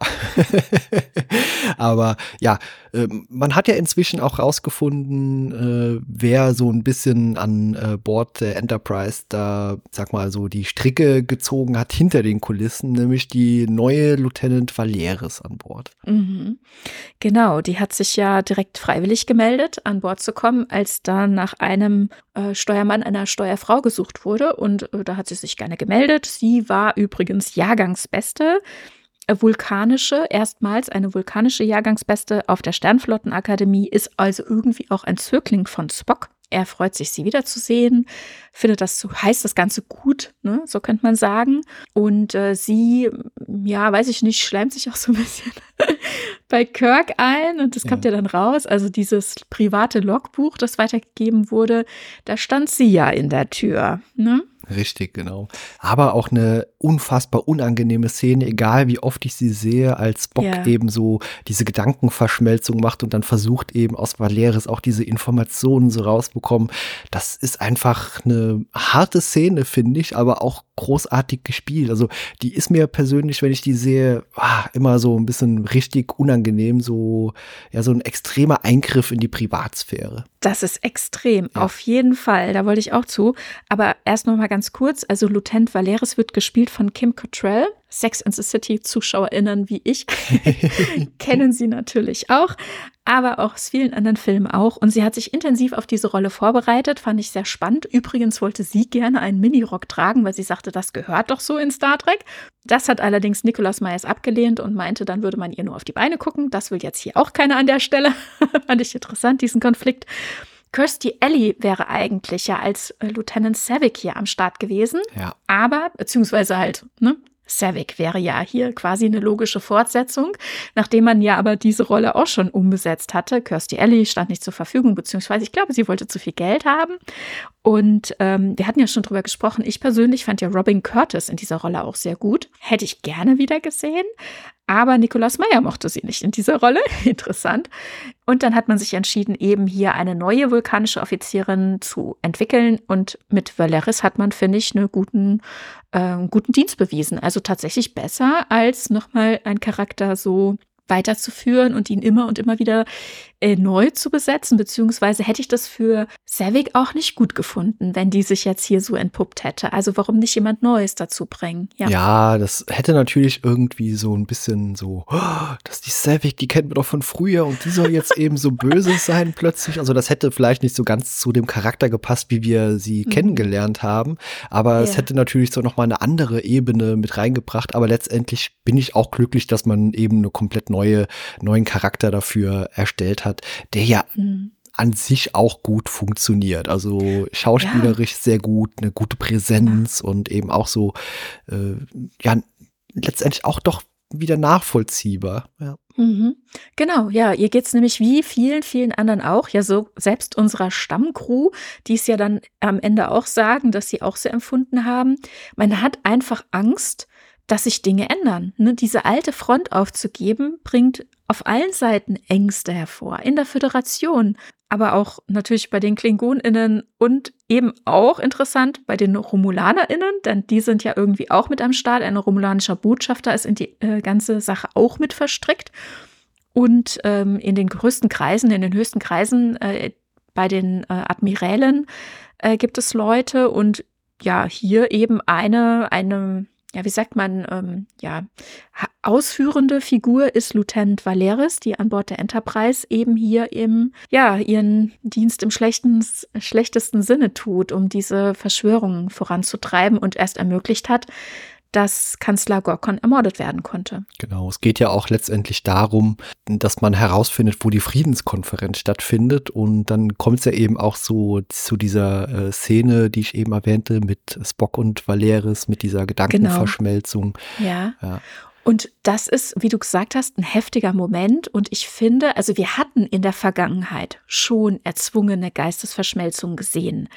*laughs* Aber ja, ähm, man hat ja inzwischen auch rausgefunden, äh, wer so ein bisschen an äh, Bord der Enterprise da, sag mal, so die Stricke gezogen hat hinter den Kulissen, nämlich die neue Lieutenant Valeris an Bord. Mhm. Genau, die hat sich ja direkt freiwillig gemeldet, an Bord zu kommen, als dann nach einem äh, Steuermann, einer Steuerfrau gesucht wurde. Und äh, da hat sie sich gerne gemeldet. Sie war übrigens Jahrgangsbeste vulkanische, erstmals eine vulkanische Jahrgangsbeste auf der Sternflottenakademie, ist also irgendwie auch ein Zögling von Spock. Er freut sich, sie wiederzusehen, findet das so, heißt das Ganze gut, ne? so könnte man sagen. Und äh, sie, ja, weiß ich nicht, schleimt sich auch so ein bisschen *laughs* bei Kirk ein und das kommt ja. ja dann raus. Also dieses private Logbuch, das weitergegeben wurde, da stand sie ja in der Tür. Ne? Richtig, genau. Aber auch eine unfassbar unangenehme Szene, egal wie oft ich sie sehe, als Bock ja. eben so diese Gedankenverschmelzung macht und dann versucht eben aus Valeris auch diese Informationen so rausbekommen. Das ist einfach eine harte Szene, finde ich, aber auch großartig gespielt. Also die ist mir persönlich, wenn ich die sehe, ah, immer so ein bisschen richtig unangenehm, so ja so ein extremer Eingriff in die Privatsphäre. Das ist extrem, ja. auf jeden Fall. Da wollte ich auch zu. Aber erst noch mal ganz kurz. Also Lieutenant Valeris wird gespielt von Kim Cattrall. Sex and the City ZuschauerInnen wie ich *laughs* kennen sie natürlich auch, aber auch aus vielen anderen Filmen auch. Und sie hat sich intensiv auf diese Rolle vorbereitet, fand ich sehr spannend. Übrigens wollte sie gerne einen Minirock tragen, weil sie sagte, das gehört doch so in Star Trek. Das hat allerdings Nicolas Myers abgelehnt und meinte, dann würde man ihr nur auf die Beine gucken. Das will jetzt hier auch keiner an der Stelle. *laughs* fand ich interessant, diesen Konflikt. Kirsty Ellie wäre eigentlich ja als äh, Lieutenant Savick hier am Start gewesen. Ja. Aber, beziehungsweise halt, ne, Savick wäre ja hier quasi eine logische Fortsetzung, nachdem man ja aber diese Rolle auch schon umbesetzt hatte. Kirstie Alley stand nicht zur Verfügung, beziehungsweise ich glaube, sie wollte zu viel Geld haben. Und ähm, wir hatten ja schon drüber gesprochen. Ich persönlich fand ja Robin Curtis in dieser Rolle auch sehr gut. Hätte ich gerne wieder gesehen. Aber Nikolaus Meyer mochte sie nicht in dieser Rolle. *laughs* Interessant. Und dann hat man sich entschieden, eben hier eine neue vulkanische Offizierin zu entwickeln. Und mit Valeris hat man, finde ich, einen guten, äh, guten Dienst bewiesen. Also tatsächlich besser als nochmal ein Charakter so weiterzuführen und ihn immer und immer wieder äh, neu zu besetzen, beziehungsweise hätte ich das für Savik auch nicht gut gefunden, wenn die sich jetzt hier so entpuppt hätte. Also warum nicht jemand Neues dazu bringen? Ja, ja das hätte natürlich irgendwie so ein bisschen so, oh, dass die Savik, die kennen wir doch von früher und die soll jetzt eben so böse *laughs* sein plötzlich. Also das hätte vielleicht nicht so ganz zu dem Charakter gepasst, wie wir sie mhm. kennengelernt haben, aber ja. es hätte natürlich so nochmal eine andere Ebene mit reingebracht. Aber letztendlich bin ich auch glücklich, dass man eben eine komplett neue, neuen Charakter dafür erstellt hat hat, der ja mhm. an sich auch gut funktioniert. Also schauspielerisch ja. sehr gut, eine gute Präsenz und eben auch so, äh, ja, letztendlich auch doch wieder nachvollziehbar. Ja. Mhm. Genau, ja, ihr geht es nämlich wie vielen, vielen anderen auch, ja, so selbst unserer Stammcrew, die es ja dann am Ende auch sagen, dass sie auch so empfunden haben. Man hat einfach Angst, dass sich Dinge ändern. Ne? Diese alte Front aufzugeben, bringt auf allen Seiten Ängste hervor. In der Föderation, aber auch natürlich bei den KlingonInnen und eben auch interessant bei den RomulanerInnen, denn die sind ja irgendwie auch mit am Start. Ein romulanischer Botschafter ist in die äh, ganze Sache auch mit verstrickt. Und ähm, in den größten Kreisen, in den höchsten Kreisen äh, bei den äh, Admirälen äh, gibt es Leute und ja, hier eben eine, eine ja, wie sagt man, ähm, ja, ausführende Figur ist Lieutenant Valeris, die an Bord der Enterprise eben hier im, ja, ihren Dienst im schlechten, schlechtesten Sinne tut, um diese Verschwörungen voranzutreiben und erst ermöglicht hat, dass Kanzler Gorkon ermordet werden konnte. Genau, es geht ja auch letztendlich darum, dass man herausfindet, wo die Friedenskonferenz stattfindet. Und dann kommt es ja eben auch so zu dieser äh, Szene, die ich eben erwähnte, mit Spock und Valeris, mit dieser Gedankenverschmelzung. Genau. Ja. ja. Und das ist, wie du gesagt hast, ein heftiger Moment. Und ich finde, also wir hatten in der Vergangenheit schon erzwungene Geistesverschmelzungen gesehen.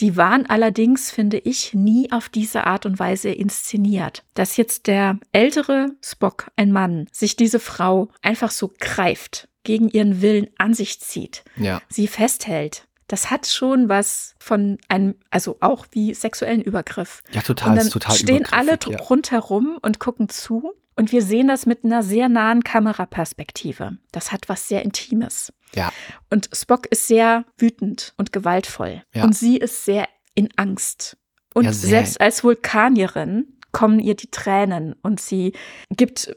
Die waren allerdings, finde ich, nie auf diese Art und Weise inszeniert. Dass jetzt der ältere Spock, ein Mann, sich diese Frau einfach so greift, gegen ihren Willen an sich zieht, ja. sie festhält, das hat schon was von einem, also auch wie sexuellen Übergriff. Ja, total. Und dann total stehen alle ja. rundherum und gucken zu. Und wir sehen das mit einer sehr nahen Kameraperspektive. Das hat was sehr Intimes. Ja. Und Spock ist sehr wütend und gewaltvoll. Ja. Und sie ist sehr in Angst. Und ja, selbst als Vulkanierin kommen ihr die Tränen und sie gibt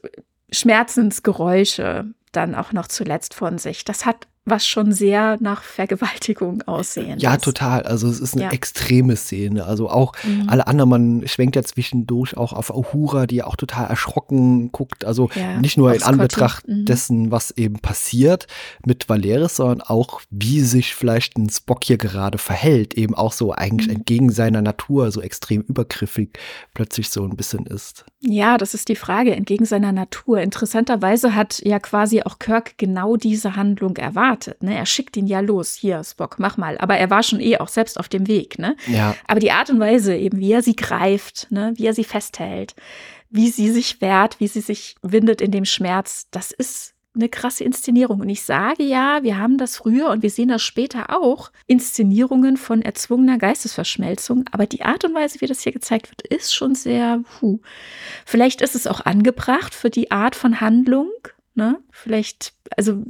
Schmerzensgeräusche dann auch noch zuletzt von sich. Das hat was schon sehr nach Vergewaltigung aussehen. Ja, total. Also es ist eine ja. extreme Szene. Also auch mhm. alle anderen, man schwenkt ja zwischendurch auch auf Uhura, die auch total erschrocken guckt. Also ja, nicht nur in Anbetracht mhm. dessen, was eben passiert mit Valeris, sondern auch, wie sich vielleicht ein Spock hier gerade verhält. Eben auch so eigentlich mhm. entgegen seiner Natur, so extrem übergriffig plötzlich so ein bisschen ist. Ja, das ist die Frage, entgegen seiner Natur. Interessanterweise hat ja quasi auch Kirk genau diese Handlung erwartet wartet. Ne? Er schickt ihn ja los. Hier, Spock, mach mal. Aber er war schon eh auch selbst auf dem Weg. Ne? Ja. Aber die Art und Weise, eben wie er sie greift, ne? wie er sie festhält, wie sie sich wehrt, wie sie sich windet in dem Schmerz, das ist eine krasse Inszenierung. Und ich sage ja, wir haben das früher und wir sehen das später auch, Inszenierungen von erzwungener Geistesverschmelzung. Aber die Art und Weise, wie das hier gezeigt wird, ist schon sehr, puh. Vielleicht ist es auch angebracht für die Art von Handlung, Ne? Vielleicht, also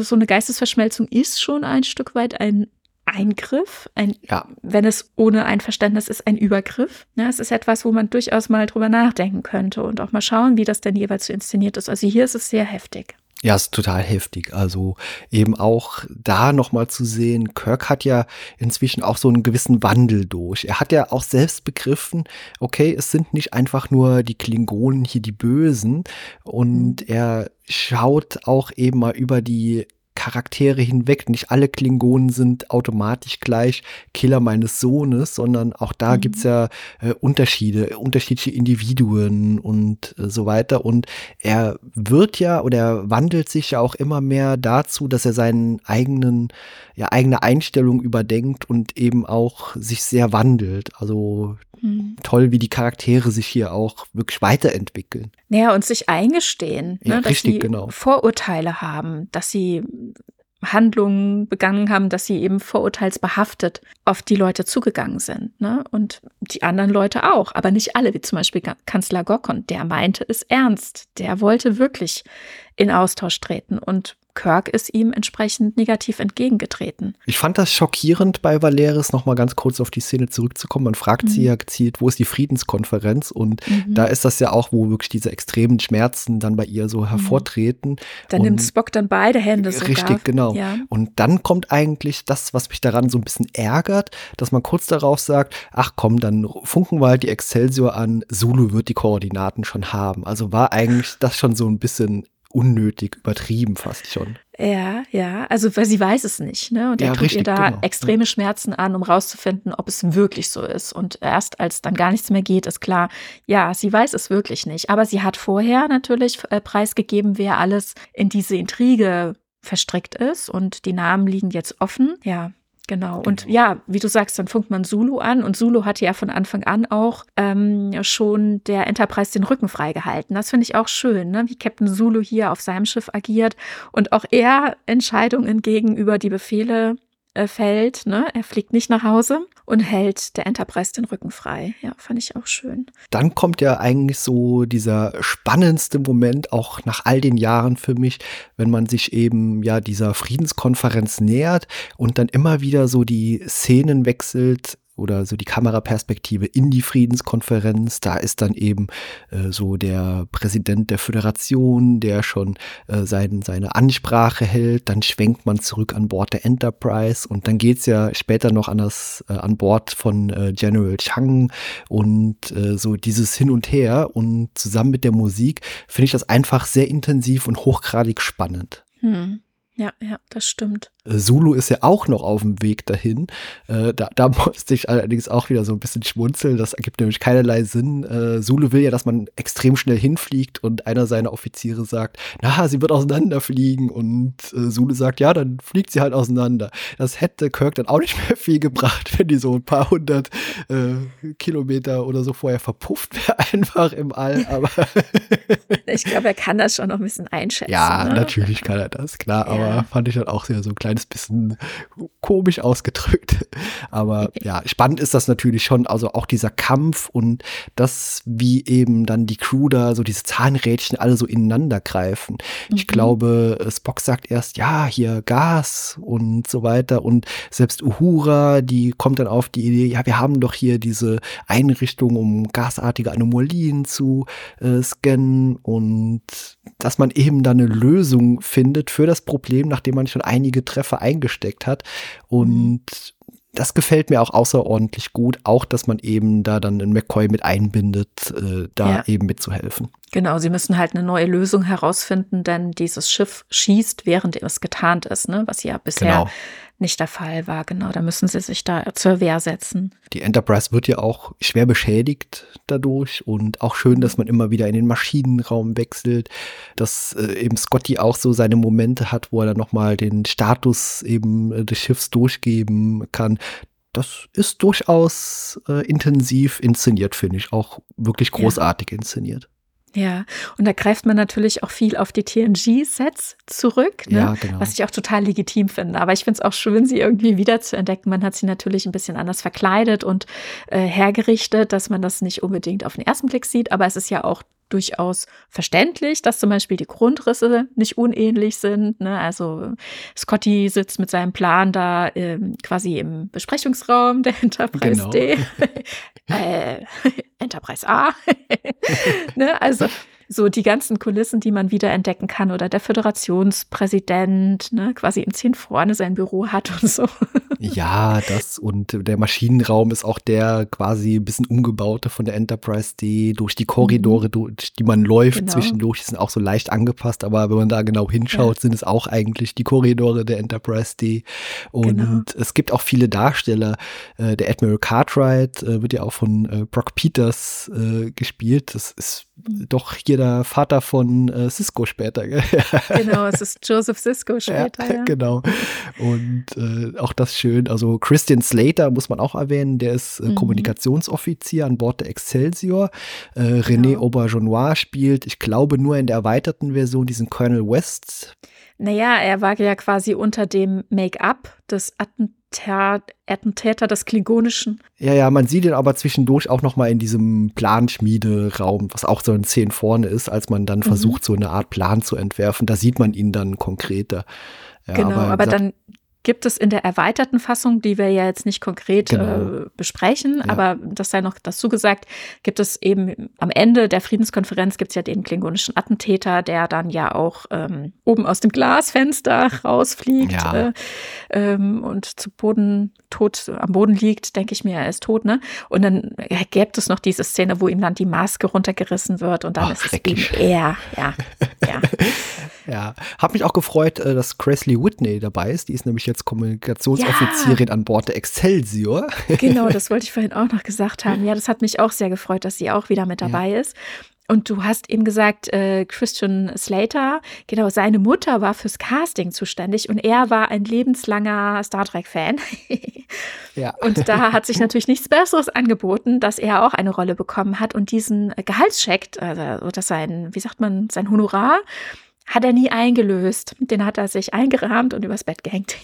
so eine Geistesverschmelzung ist schon ein Stück weit ein Eingriff, ein, ja. wenn es ohne Einverständnis ist, ein Übergriff. Ja, es ist etwas, wo man durchaus mal drüber nachdenken könnte und auch mal schauen, wie das denn jeweils so inszeniert ist. Also hier ist es sehr heftig. Ja, ist total heftig. Also eben auch da nochmal zu sehen, Kirk hat ja inzwischen auch so einen gewissen Wandel durch. Er hat ja auch selbst begriffen, okay, es sind nicht einfach nur die Klingonen hier die Bösen und mhm. er schaut auch eben mal über die Charaktere hinweg. Nicht alle Klingonen sind automatisch gleich Killer meines Sohnes, sondern auch da mhm. gibt's ja äh, Unterschiede, unterschiedliche Individuen und äh, so weiter. Und er wird ja oder er wandelt sich ja auch immer mehr dazu, dass er seinen eigenen, ja, eigene Einstellung überdenkt und eben auch sich sehr wandelt. Also mhm. toll, wie die Charaktere sich hier auch wirklich weiterentwickeln. Naja, und sich eingestehen, ja, ne, dass richtig, sie genau. Vorurteile haben, dass sie Handlungen begangen haben, dass sie eben vorurteilsbehaftet auf die Leute zugegangen sind. Ne? Und die anderen Leute auch, aber nicht alle, wie zum Beispiel Kanzler Gokon. Der meinte es ernst. Der wollte wirklich in Austausch treten. Und Kirk ist ihm entsprechend negativ entgegengetreten. Ich fand das schockierend bei Valeris, nochmal ganz kurz auf die Szene zurückzukommen. Man fragt mhm. sie ja gezielt, wo ist die Friedenskonferenz? Und mhm. da ist das ja auch, wo wirklich diese extremen Schmerzen dann bei ihr so mhm. hervortreten. Dann nimmt Spock dann beide Hände sogar. Richtig, genau. Ja. Und dann kommt eigentlich das, was mich daran so ein bisschen ärgert, dass man kurz darauf sagt, ach komm, dann funken wir halt die Excelsior an, Zulu wird die Koordinaten schon haben. Also war eigentlich das schon so ein bisschen unnötig übertrieben fast schon. Ja, ja, also weil sie weiß es nicht, ne? Und er ja, tut richtig, ihr da genau. extreme Schmerzen an, um rauszufinden, ob es wirklich so ist. Und erst als dann gar nichts mehr geht, ist klar, ja, sie weiß es wirklich nicht. Aber sie hat vorher natürlich äh, preisgegeben, wer alles in diese Intrige verstrickt ist. Und die Namen liegen jetzt offen. Ja, Genau. Und genau. ja, wie du sagst, dann funkt man Zulu an und Zulu hatte ja von Anfang an auch ähm, schon der Enterprise den Rücken freigehalten. Das finde ich auch schön, ne? wie Captain Zulu hier auf seinem Schiff agiert und auch er Entscheidungen gegenüber die Befehle äh, fällt. Ne? Er fliegt nicht nach Hause und hält der Enterprise den Rücken frei. Ja, fand ich auch schön. Dann kommt ja eigentlich so dieser spannendste Moment auch nach all den Jahren für mich, wenn man sich eben ja dieser Friedenskonferenz nähert und dann immer wieder so die Szenen wechselt oder so die Kameraperspektive in die Friedenskonferenz. Da ist dann eben äh, so der Präsident der Föderation, der schon äh, sein, seine Ansprache hält. Dann schwenkt man zurück an Bord der Enterprise und dann geht's ja später noch an, das, äh, an Bord von äh, General Chang und äh, so dieses Hin und Her. Und zusammen mit der Musik finde ich das einfach sehr intensiv und hochgradig spannend. Hm. Ja, ja, das stimmt. Zulu ist ja auch noch auf dem Weg dahin. Äh, da, da *laughs* musste ich allerdings auch wieder so ein bisschen schmunzeln. Das ergibt nämlich keinerlei Sinn. Äh, Zulu will ja, dass man extrem schnell hinfliegt und einer seiner Offiziere sagt, na, sie wird auseinanderfliegen. Und äh, Zulu sagt, ja, dann fliegt sie halt auseinander. Das hätte Kirk dann auch nicht *laughs* mehr viel gebracht, wenn die so ein paar hundert äh, Kilometer oder so vorher verpufft *laughs* wäre, einfach im All. Aber ich glaube, er kann das schon noch ein bisschen einschätzen. Ja, ne? natürlich kann er das, klar. Ja. Aber fand ich dann auch sehr so ein kleines bisschen komisch ausgedrückt. *laughs* Aber ja, spannend ist das natürlich schon. Also auch dieser Kampf und das, wie eben dann die Crew da so diese Zahnrädchen alle so ineinander greifen. Mhm. Ich glaube, Spock sagt erst, ja, hier Gas und so weiter. Und selbst Uhura, die kommt dann auf die Idee, ja, wir haben doch hier diese Einrichtung, um gasartige Anomalien zu äh, scannen und dass man eben da eine Lösung findet für das Problem, nachdem man schon einige Treffer eingesteckt hat. Und das gefällt mir auch außerordentlich gut, auch dass man eben da dann einen McCoy mit einbindet, äh, da ja. eben mitzuhelfen. Genau, sie müssen halt eine neue Lösung herausfinden, denn dieses Schiff schießt, während es getarnt ist, ne? was ja bisher genau. nicht der Fall war. Genau, da müssen sie sich da zur Wehr setzen. Die Enterprise wird ja auch schwer beschädigt dadurch und auch schön, dass man immer wieder in den Maschinenraum wechselt, dass äh, eben Scotty auch so seine Momente hat, wo er dann nochmal den Status eben äh, des Schiffs durchgeben kann das ist durchaus äh, intensiv inszeniert, finde ich. Auch wirklich großartig ja. inszeniert. Ja, und da greift man natürlich auch viel auf die TNG-Sets zurück, ne? ja, genau. was ich auch total legitim finde. Aber ich finde es auch schön, sie irgendwie wieder zu entdecken. Man hat sie natürlich ein bisschen anders verkleidet und äh, hergerichtet, dass man das nicht unbedingt auf den ersten Blick sieht. Aber es ist ja auch durchaus verständlich, dass zum Beispiel die Grundrisse nicht unähnlich sind. Ne? Also Scotty sitzt mit seinem Plan da ähm, quasi im Besprechungsraum der Enterprise genau. D. *laughs* äh, *laughs* Enterprise A. *laughs* ne? Also so die ganzen Kulissen, die man wieder entdecken kann oder der Föderationspräsident, ne, quasi im Zehn vorne sein Büro hat und so. *laughs* Ja, das und der Maschinenraum ist auch der quasi ein bisschen umgebaute von der Enterprise D durch die Korridore, mhm. durch die man läuft genau. zwischendurch, die sind auch so leicht angepasst, aber wenn man da genau hinschaut, ja. sind es auch eigentlich die Korridore der Enterprise D. Und genau. es gibt auch viele Darsteller. Äh, der Admiral Cartwright äh, wird ja auch von äh, Brock Peters gespielt. Das ist doch hier der Vater von Cisco später. *laughs* genau, es ist Joseph Cisco später. Ja, ja. Genau. Und auch das schön. Also Christian Slater muss man auch erwähnen, der ist äh, mhm. Kommunikationsoffizier an Bord der Excelsior. Äh, René genau. Aubergenois spielt, ich glaube, nur in der erweiterten Version diesen Colonel West. Naja, er war ja quasi unter dem Make-up des Attentat, Attentäter des Klingonischen. Ja, ja, man sieht ihn aber zwischendurch auch noch mal in diesem Planschmiederaum, was auch so in Szenen vorne ist, als man dann mhm. versucht, so eine Art Plan zu entwerfen. Da sieht man ihn dann konkreter. Ja, genau, aber, aber dann gibt es in der erweiterten Fassung, die wir ja jetzt nicht konkret genau. äh, besprechen, ja. aber das sei noch dazu gesagt, gibt es eben am Ende der Friedenskonferenz gibt es ja den klingonischen Attentäter, der dann ja auch ähm, oben aus dem Glasfenster *laughs* rausfliegt ja. äh, ähm, und zu Boden tot am Boden liegt, denke ich mir, er ist tot, ne? Und dann gäbe es noch diese Szene, wo ihm dann die Maske runtergerissen wird und dann Ach, ist es eben er, ja, ja. *laughs* ja, habe mich auch gefreut, äh, dass Cresley Whitney dabei ist. Die ist nämlich jetzt Kommunikationsoffizierin ja. an Bord der Excelsior. Genau, das *laughs* wollte ich vorhin auch noch gesagt haben. Ja, das hat mich auch sehr gefreut, dass sie auch wieder mit dabei ja. ist. Und du hast eben gesagt, äh, Christian Slater, genau, seine Mutter war fürs Casting zuständig und er war ein lebenslanger Star Trek-Fan. ja. *laughs* Und da hat sich natürlich nichts Besseres angeboten, dass er auch eine Rolle bekommen hat und diesen Gehaltscheck, also das sein, wie sagt man, sein Honorar hat er nie eingelöst. Den hat er sich eingerahmt und übers Bett gehängt.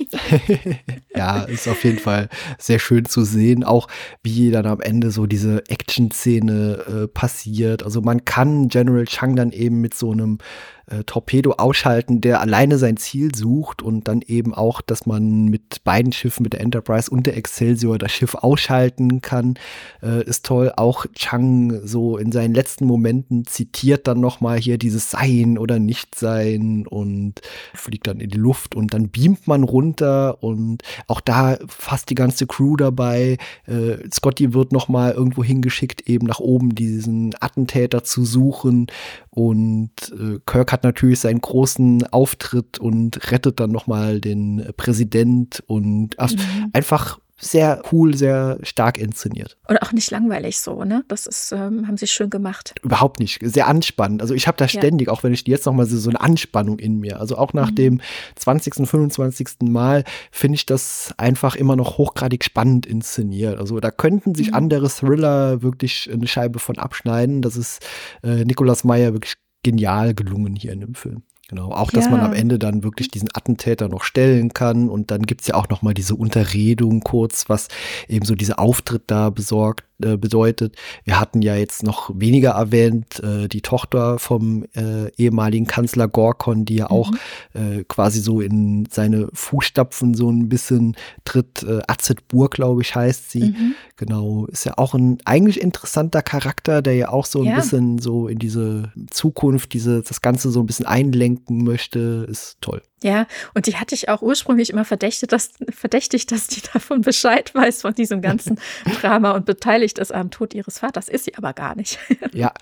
*laughs* ja, ist auf jeden Fall sehr schön zu sehen, auch wie dann am Ende so diese Action-Szene äh, passiert. Also man kann General Chang dann eben mit so einem äh, Torpedo ausschalten, der alleine sein Ziel sucht und dann eben auch, dass man mit beiden Schiffen, mit der Enterprise und der Excelsior, das Schiff ausschalten kann, äh, ist toll. Auch Chang so in seinen letzten Momenten zitiert dann nochmal hier dieses Sein oder Nichtsein und fliegt dann in die Luft und dann beamt man runter und auch da fast die ganze Crew dabei. Äh, Scotty wird nochmal irgendwo hingeschickt, eben nach oben diesen Attentäter zu suchen und äh, Kirk hat natürlich seinen großen Auftritt und rettet dann nochmal den Präsident und also mhm. einfach sehr cool, sehr stark inszeniert. Und auch nicht langweilig so, ne? Das ist, ähm, haben sie schön gemacht. Überhaupt nicht. Sehr anspannend. Also ich habe da ständig, ja. auch wenn ich jetzt nochmal so, so eine Anspannung in mir. Also auch nach mhm. dem 20., 25. Mal finde ich das einfach immer noch hochgradig spannend inszeniert. Also da könnten sich mhm. andere Thriller wirklich eine Scheibe von abschneiden. Das ist äh, Nikolaus Meyer wirklich genial gelungen hier in dem Film. Genau, auch dass ja. man am Ende dann wirklich diesen Attentäter noch stellen kann und dann gibt es ja auch noch mal diese Unterredung kurz, was eben so dieser Auftritt da besorgt, äh, bedeutet. Wir hatten ja jetzt noch weniger erwähnt, äh, die Tochter vom äh, ehemaligen Kanzler Gorkon, die ja auch mhm. Äh, quasi so in seine Fußstapfen so ein bisschen tritt. Äh, Azet Bur, glaube ich, heißt sie. Mhm. Genau, ist ja auch ein eigentlich interessanter Charakter, der ja auch so ein ja. bisschen so in diese Zukunft, diese, das Ganze so ein bisschen einlenken möchte. Ist toll. Ja, und die hatte ich auch ursprünglich immer verdächtigt, dass, verdächtigt, dass die *laughs* davon Bescheid weiß, von diesem ganzen *laughs* Drama und beteiligt ist am Tod ihres Vaters. Ist sie aber gar nicht. *laughs* ja,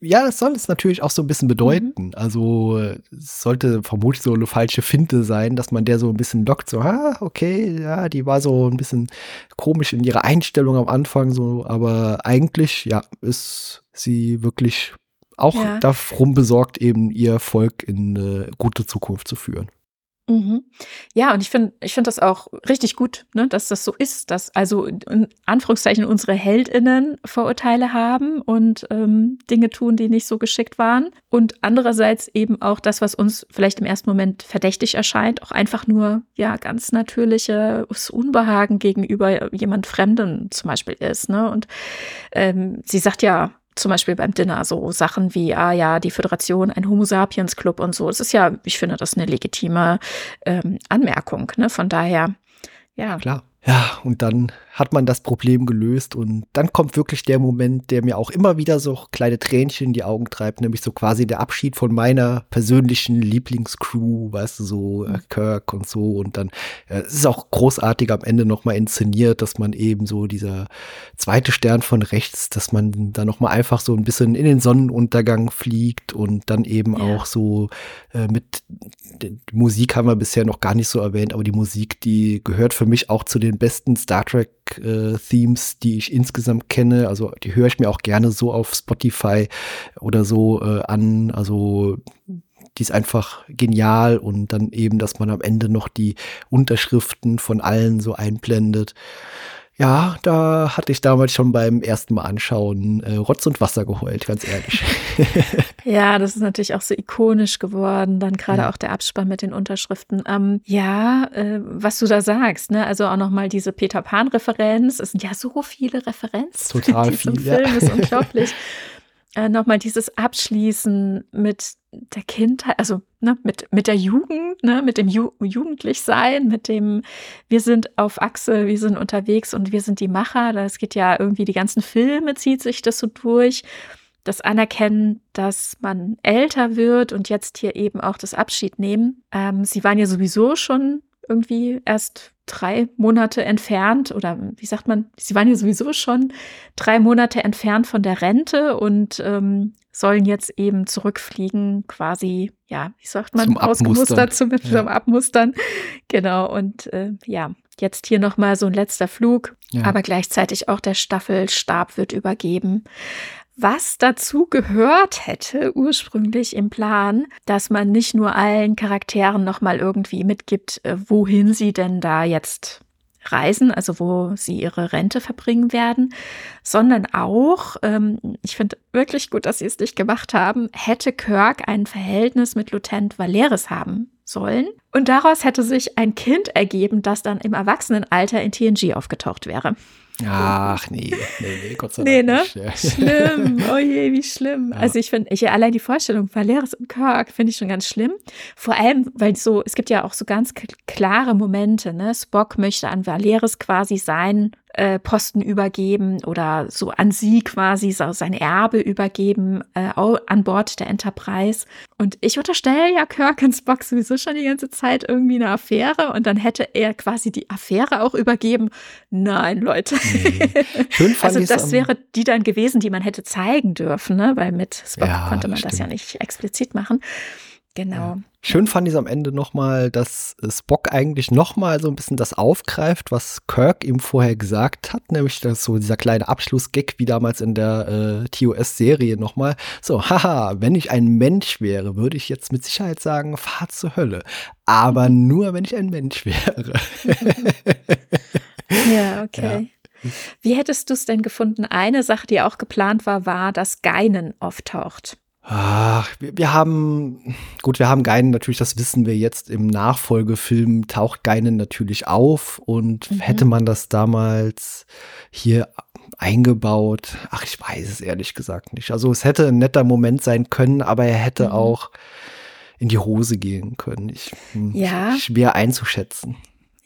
ja, das soll es natürlich auch so ein bisschen bedeuten. Mhm. Also es sollte vermutlich so eine falsche Finte sein, dass man der so ein bisschen lockt, so, ah, okay, ja, die war so ein bisschen komisch in ihrer Einstellung am Anfang, so, aber eigentlich, ja, ist sie wirklich auch ja. darum besorgt, eben ihr Volk in eine gute Zukunft zu führen. Mhm. Ja, und ich finde ich finde das auch richtig gut, ne, dass das so ist, dass also in Anführungszeichen unsere HeldInnen Vorurteile haben und ähm, Dinge tun, die nicht so geschickt waren. Und andererseits eben auch das, was uns vielleicht im ersten Moment verdächtig erscheint, auch einfach nur ja ganz natürliches Unbehagen gegenüber jemand Fremden zum Beispiel ist. Ne? Und ähm, sie sagt ja zum Beispiel beim Dinner so Sachen wie, ah ja, die Föderation, ein Homo sapiens Club und so. Das ist ja, ich finde das eine legitime ähm, Anmerkung. Ne? Von daher, ja. Klar. Ja, und dann hat man das Problem gelöst und dann kommt wirklich der Moment, der mir auch immer wieder so kleine Tränchen in die Augen treibt, nämlich so quasi der Abschied von meiner persönlichen Lieblingscrew, weißt du, so äh, Kirk und so und dann äh, es ist auch großartig am Ende nochmal inszeniert, dass man eben so dieser zweite Stern von rechts, dass man da nochmal einfach so ein bisschen in den Sonnenuntergang fliegt und dann eben ja. auch so äh, mit die Musik haben wir bisher noch gar nicht so erwähnt, aber die Musik, die gehört für mich auch zu den besten Star Trek äh, Themes, die ich insgesamt kenne. Also die höre ich mir auch gerne so auf Spotify oder so äh, an. Also die ist einfach genial und dann eben, dass man am Ende noch die Unterschriften von allen so einblendet. Ja, da hatte ich damals schon beim ersten Mal anschauen äh, Rotz und Wasser geheult, ganz ehrlich. *laughs* ja, das ist natürlich auch so ikonisch geworden, dann gerade ja. auch der Abspann mit den Unterschriften. Ähm, ja, äh, was du da sagst, ne? also auch nochmal diese Peter Pan-Referenz. Es sind ja so viele Referenzen Total *laughs* in diesem viel, Film, ja. ist *laughs* unglaublich. äh, nochmal dieses Abschließen mit der Kindheit, also ne, mit, mit der Jugend, ne, mit dem Ju Jugendlichsein, mit dem, wir sind auf Achse, wir sind unterwegs und wir sind die Macher. Das geht ja irgendwie, die ganzen Filme zieht sich das so durch. Das Anerkennen, dass man älter wird und jetzt hier eben auch das Abschied nehmen. Ähm, sie waren ja sowieso schon irgendwie erst drei Monate entfernt oder wie sagt man, sie waren ja sowieso schon drei Monate entfernt von der Rente und ähm, sollen jetzt eben zurückfliegen, quasi, ja, wie sagt man, zum ausgemustert zum, ja. zum Abmustern. Genau, und äh, ja, jetzt hier nochmal so ein letzter Flug, ja. aber gleichzeitig auch der Staffelstab wird übergeben was dazu gehört hätte ursprünglich im Plan, dass man nicht nur allen Charakteren nochmal irgendwie mitgibt, äh, wohin sie denn da jetzt reisen, also wo sie ihre Rente verbringen werden, sondern auch, ähm, ich finde wirklich gut, dass sie es nicht gemacht haben, hätte Kirk ein Verhältnis mit Lieutenant Valeris haben sollen. Und daraus hätte sich ein Kind ergeben, das dann im Erwachsenenalter in TNG aufgetaucht wäre. Ach nee, nee, nee, Gott sei Dank. Nee, ne? Nicht. Schlimm. *laughs* Oh je, wie schlimm. Ja. Also ich finde, ich allein die Vorstellung Valeris und Kirk finde ich schon ganz schlimm. Vor allem, weil so, es gibt ja auch so ganz klare Momente, ne? Spock möchte an Valeris quasi sein äh, Posten übergeben oder so an sie quasi so sein Erbe übergeben äh, an Bord der Enterprise. Und ich unterstelle ja Kirk und Spock sowieso schon die ganze Zeit irgendwie eine Affäre und dann hätte er quasi die Affäre auch übergeben. Nein, Leute. *laughs* Fand also das wäre die dann gewesen, die man hätte zeigen dürfen, ne? weil mit Spock ja, konnte man stimmt. das ja nicht explizit machen. Genau. Ja. Schön fand ich es am Ende nochmal, dass Spock eigentlich nochmal so ein bisschen das aufgreift, was Kirk ihm vorher gesagt hat, nämlich dass so dieser kleine Abschlussgag wie damals in der äh, TOS-Serie nochmal. So, haha, wenn ich ein Mensch wäre, würde ich jetzt mit Sicherheit sagen, fahr zur Hölle. Aber nur, wenn ich ein Mensch wäre. *laughs* ja, okay. Ja. Wie hättest du es denn gefunden? Eine Sache, die auch geplant war, war, dass Geinen auftaucht. Ach, wir, wir, haben, gut, wir haben Geinen natürlich, das wissen wir jetzt im Nachfolgefilm, taucht Geinen natürlich auf und mhm. hätte man das damals hier eingebaut, ach, ich weiß es ehrlich gesagt nicht. Also es hätte ein netter Moment sein können, aber er hätte mhm. auch in die Hose gehen können. Ich, hm, ja. schwer einzuschätzen.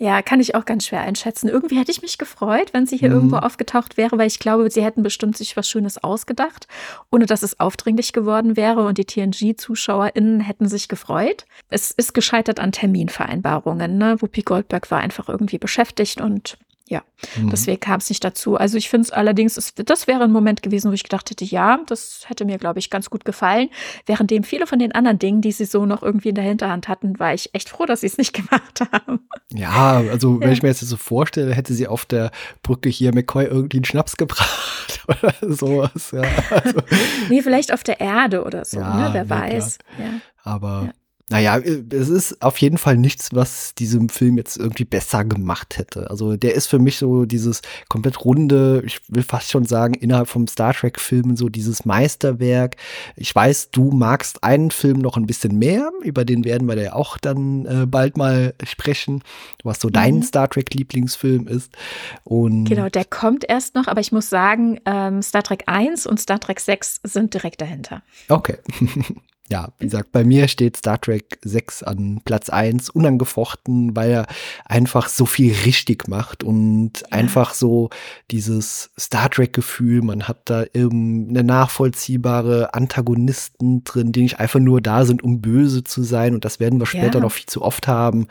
Ja, kann ich auch ganz schwer einschätzen. Irgendwie hätte ich mich gefreut, wenn sie hier mhm. irgendwo aufgetaucht wäre, weil ich glaube, sie hätten bestimmt sich was Schönes ausgedacht, ohne dass es aufdringlich geworden wäre und die TNG-ZuschauerInnen hätten sich gefreut. Es ist gescheitert an Terminvereinbarungen. Ne? Whoopi Goldberg war einfach irgendwie beschäftigt und ja, mhm. deswegen kam es nicht dazu. Also ich finde es allerdings, das wäre ein Moment gewesen, wo ich gedacht hätte, ja, das hätte mir, glaube ich, ganz gut gefallen. Währenddem viele von den anderen Dingen, die sie so noch irgendwie in der Hinterhand hatten, war ich echt froh, dass sie es nicht *laughs* gemacht haben. Ja, also wenn ich mir jetzt so vorstelle, hätte sie auf der Brücke hier McCoy irgendwie einen Schnaps gebracht *laughs* oder sowas. Ja, also. *laughs* nee, vielleicht auf der Erde oder so, ja, ne? wer nee, weiß. Ja. Aber ja. Naja, äh, es ist auf jeden Fall nichts, was diesem Film jetzt irgendwie besser gemacht hätte. Also der ist für mich so dieses komplett runde, ich will fast schon sagen, innerhalb vom Star Trek-Film so dieses Meisterwerk. Ich weiß, du magst einen Film noch ein bisschen mehr, über den werden wir ja auch dann äh, bald mal sprechen, was so dein mhm. Star Trek-Lieblingsfilm ist. Und genau, der kommt erst noch, aber ich muss sagen, ähm, Star Trek 1 und Star Trek 6 sind direkt dahinter. Okay. *laughs* ja, wie gesagt, bei mir steht Star Trek 6 an Platz 1, unangefochten, weil er einfach so viel richtig macht und ja. einfach so dieses Star Trek-Gefühl, man hat da eine nachvollziehbare Antagonisten drin, die nicht einfach nur da sind, um böse zu sein und das werden wir später ja. noch viel zu oft haben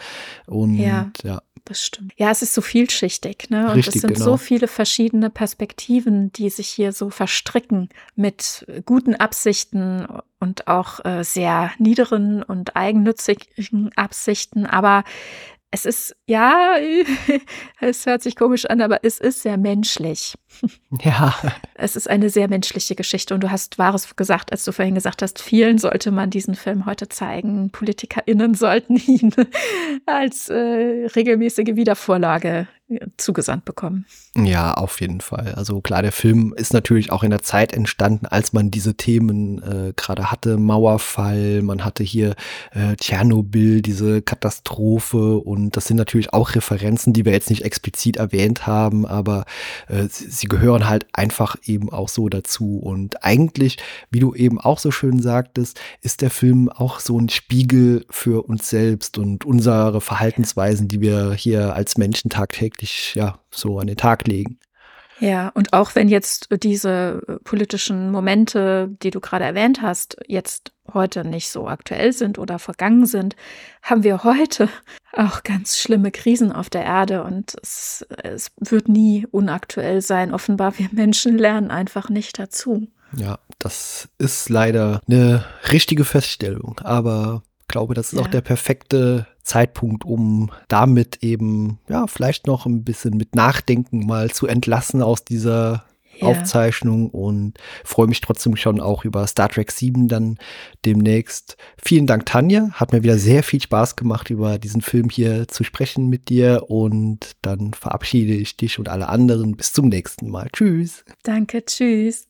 und ja. ja das stimmt. Ja, es ist so vielschichtig, ne? Und Richtig, es sind genau. so viele verschiedene Perspektiven, die sich hier so verstricken mit guten Absichten und auch äh, sehr niederen und eigennützigen Absichten. Aber es ist, ja, *laughs* es hört sich komisch an, aber es ist sehr menschlich. Ja. Es ist eine sehr menschliche Geschichte und du hast Wahres gesagt, als du vorhin gesagt hast, vielen sollte man diesen Film heute zeigen. PolitikerInnen sollten *laughs* ihn als äh, regelmäßige Wiedervorlage zugesandt bekommen. Ja, auf jeden Fall. Also klar, der Film ist natürlich auch in der Zeit entstanden, als man diese Themen äh, gerade hatte. Mauerfall, man hatte hier äh, Tschernobyl, diese Katastrophe und das sind natürlich auch Referenzen, die wir jetzt nicht explizit erwähnt haben, aber äh, sie, sie gehören halt einfach eben auch so dazu. Und eigentlich, wie du eben auch so schön sagtest, ist der Film auch so ein Spiegel für uns selbst und unsere Verhaltensweisen, die wir hier als Menschen tagtäglich wirklich ja so an den Tag legen. Ja, und auch wenn jetzt diese äh, politischen Momente, die du gerade erwähnt hast, jetzt heute nicht so aktuell sind oder vergangen sind, haben wir heute *laughs* auch ganz schlimme Krisen auf der Erde und es, es wird nie unaktuell sein. Offenbar, wir Menschen lernen einfach nicht dazu. Ja, das ist leider eine richtige Feststellung, aber glaube, das ist ja. auch der perfekte Zeitpunkt, um damit eben, ja, vielleicht noch ein bisschen mit Nachdenken mal zu entlassen aus dieser ja. Aufzeichnung und freue mich trotzdem schon auch über Star Trek 7 dann demnächst. Vielen Dank, Tanja. Hat mir wieder sehr viel Spaß gemacht, über diesen Film hier zu sprechen mit dir und dann verabschiede ich dich und alle anderen. Bis zum nächsten Mal. Tschüss. Danke, tschüss.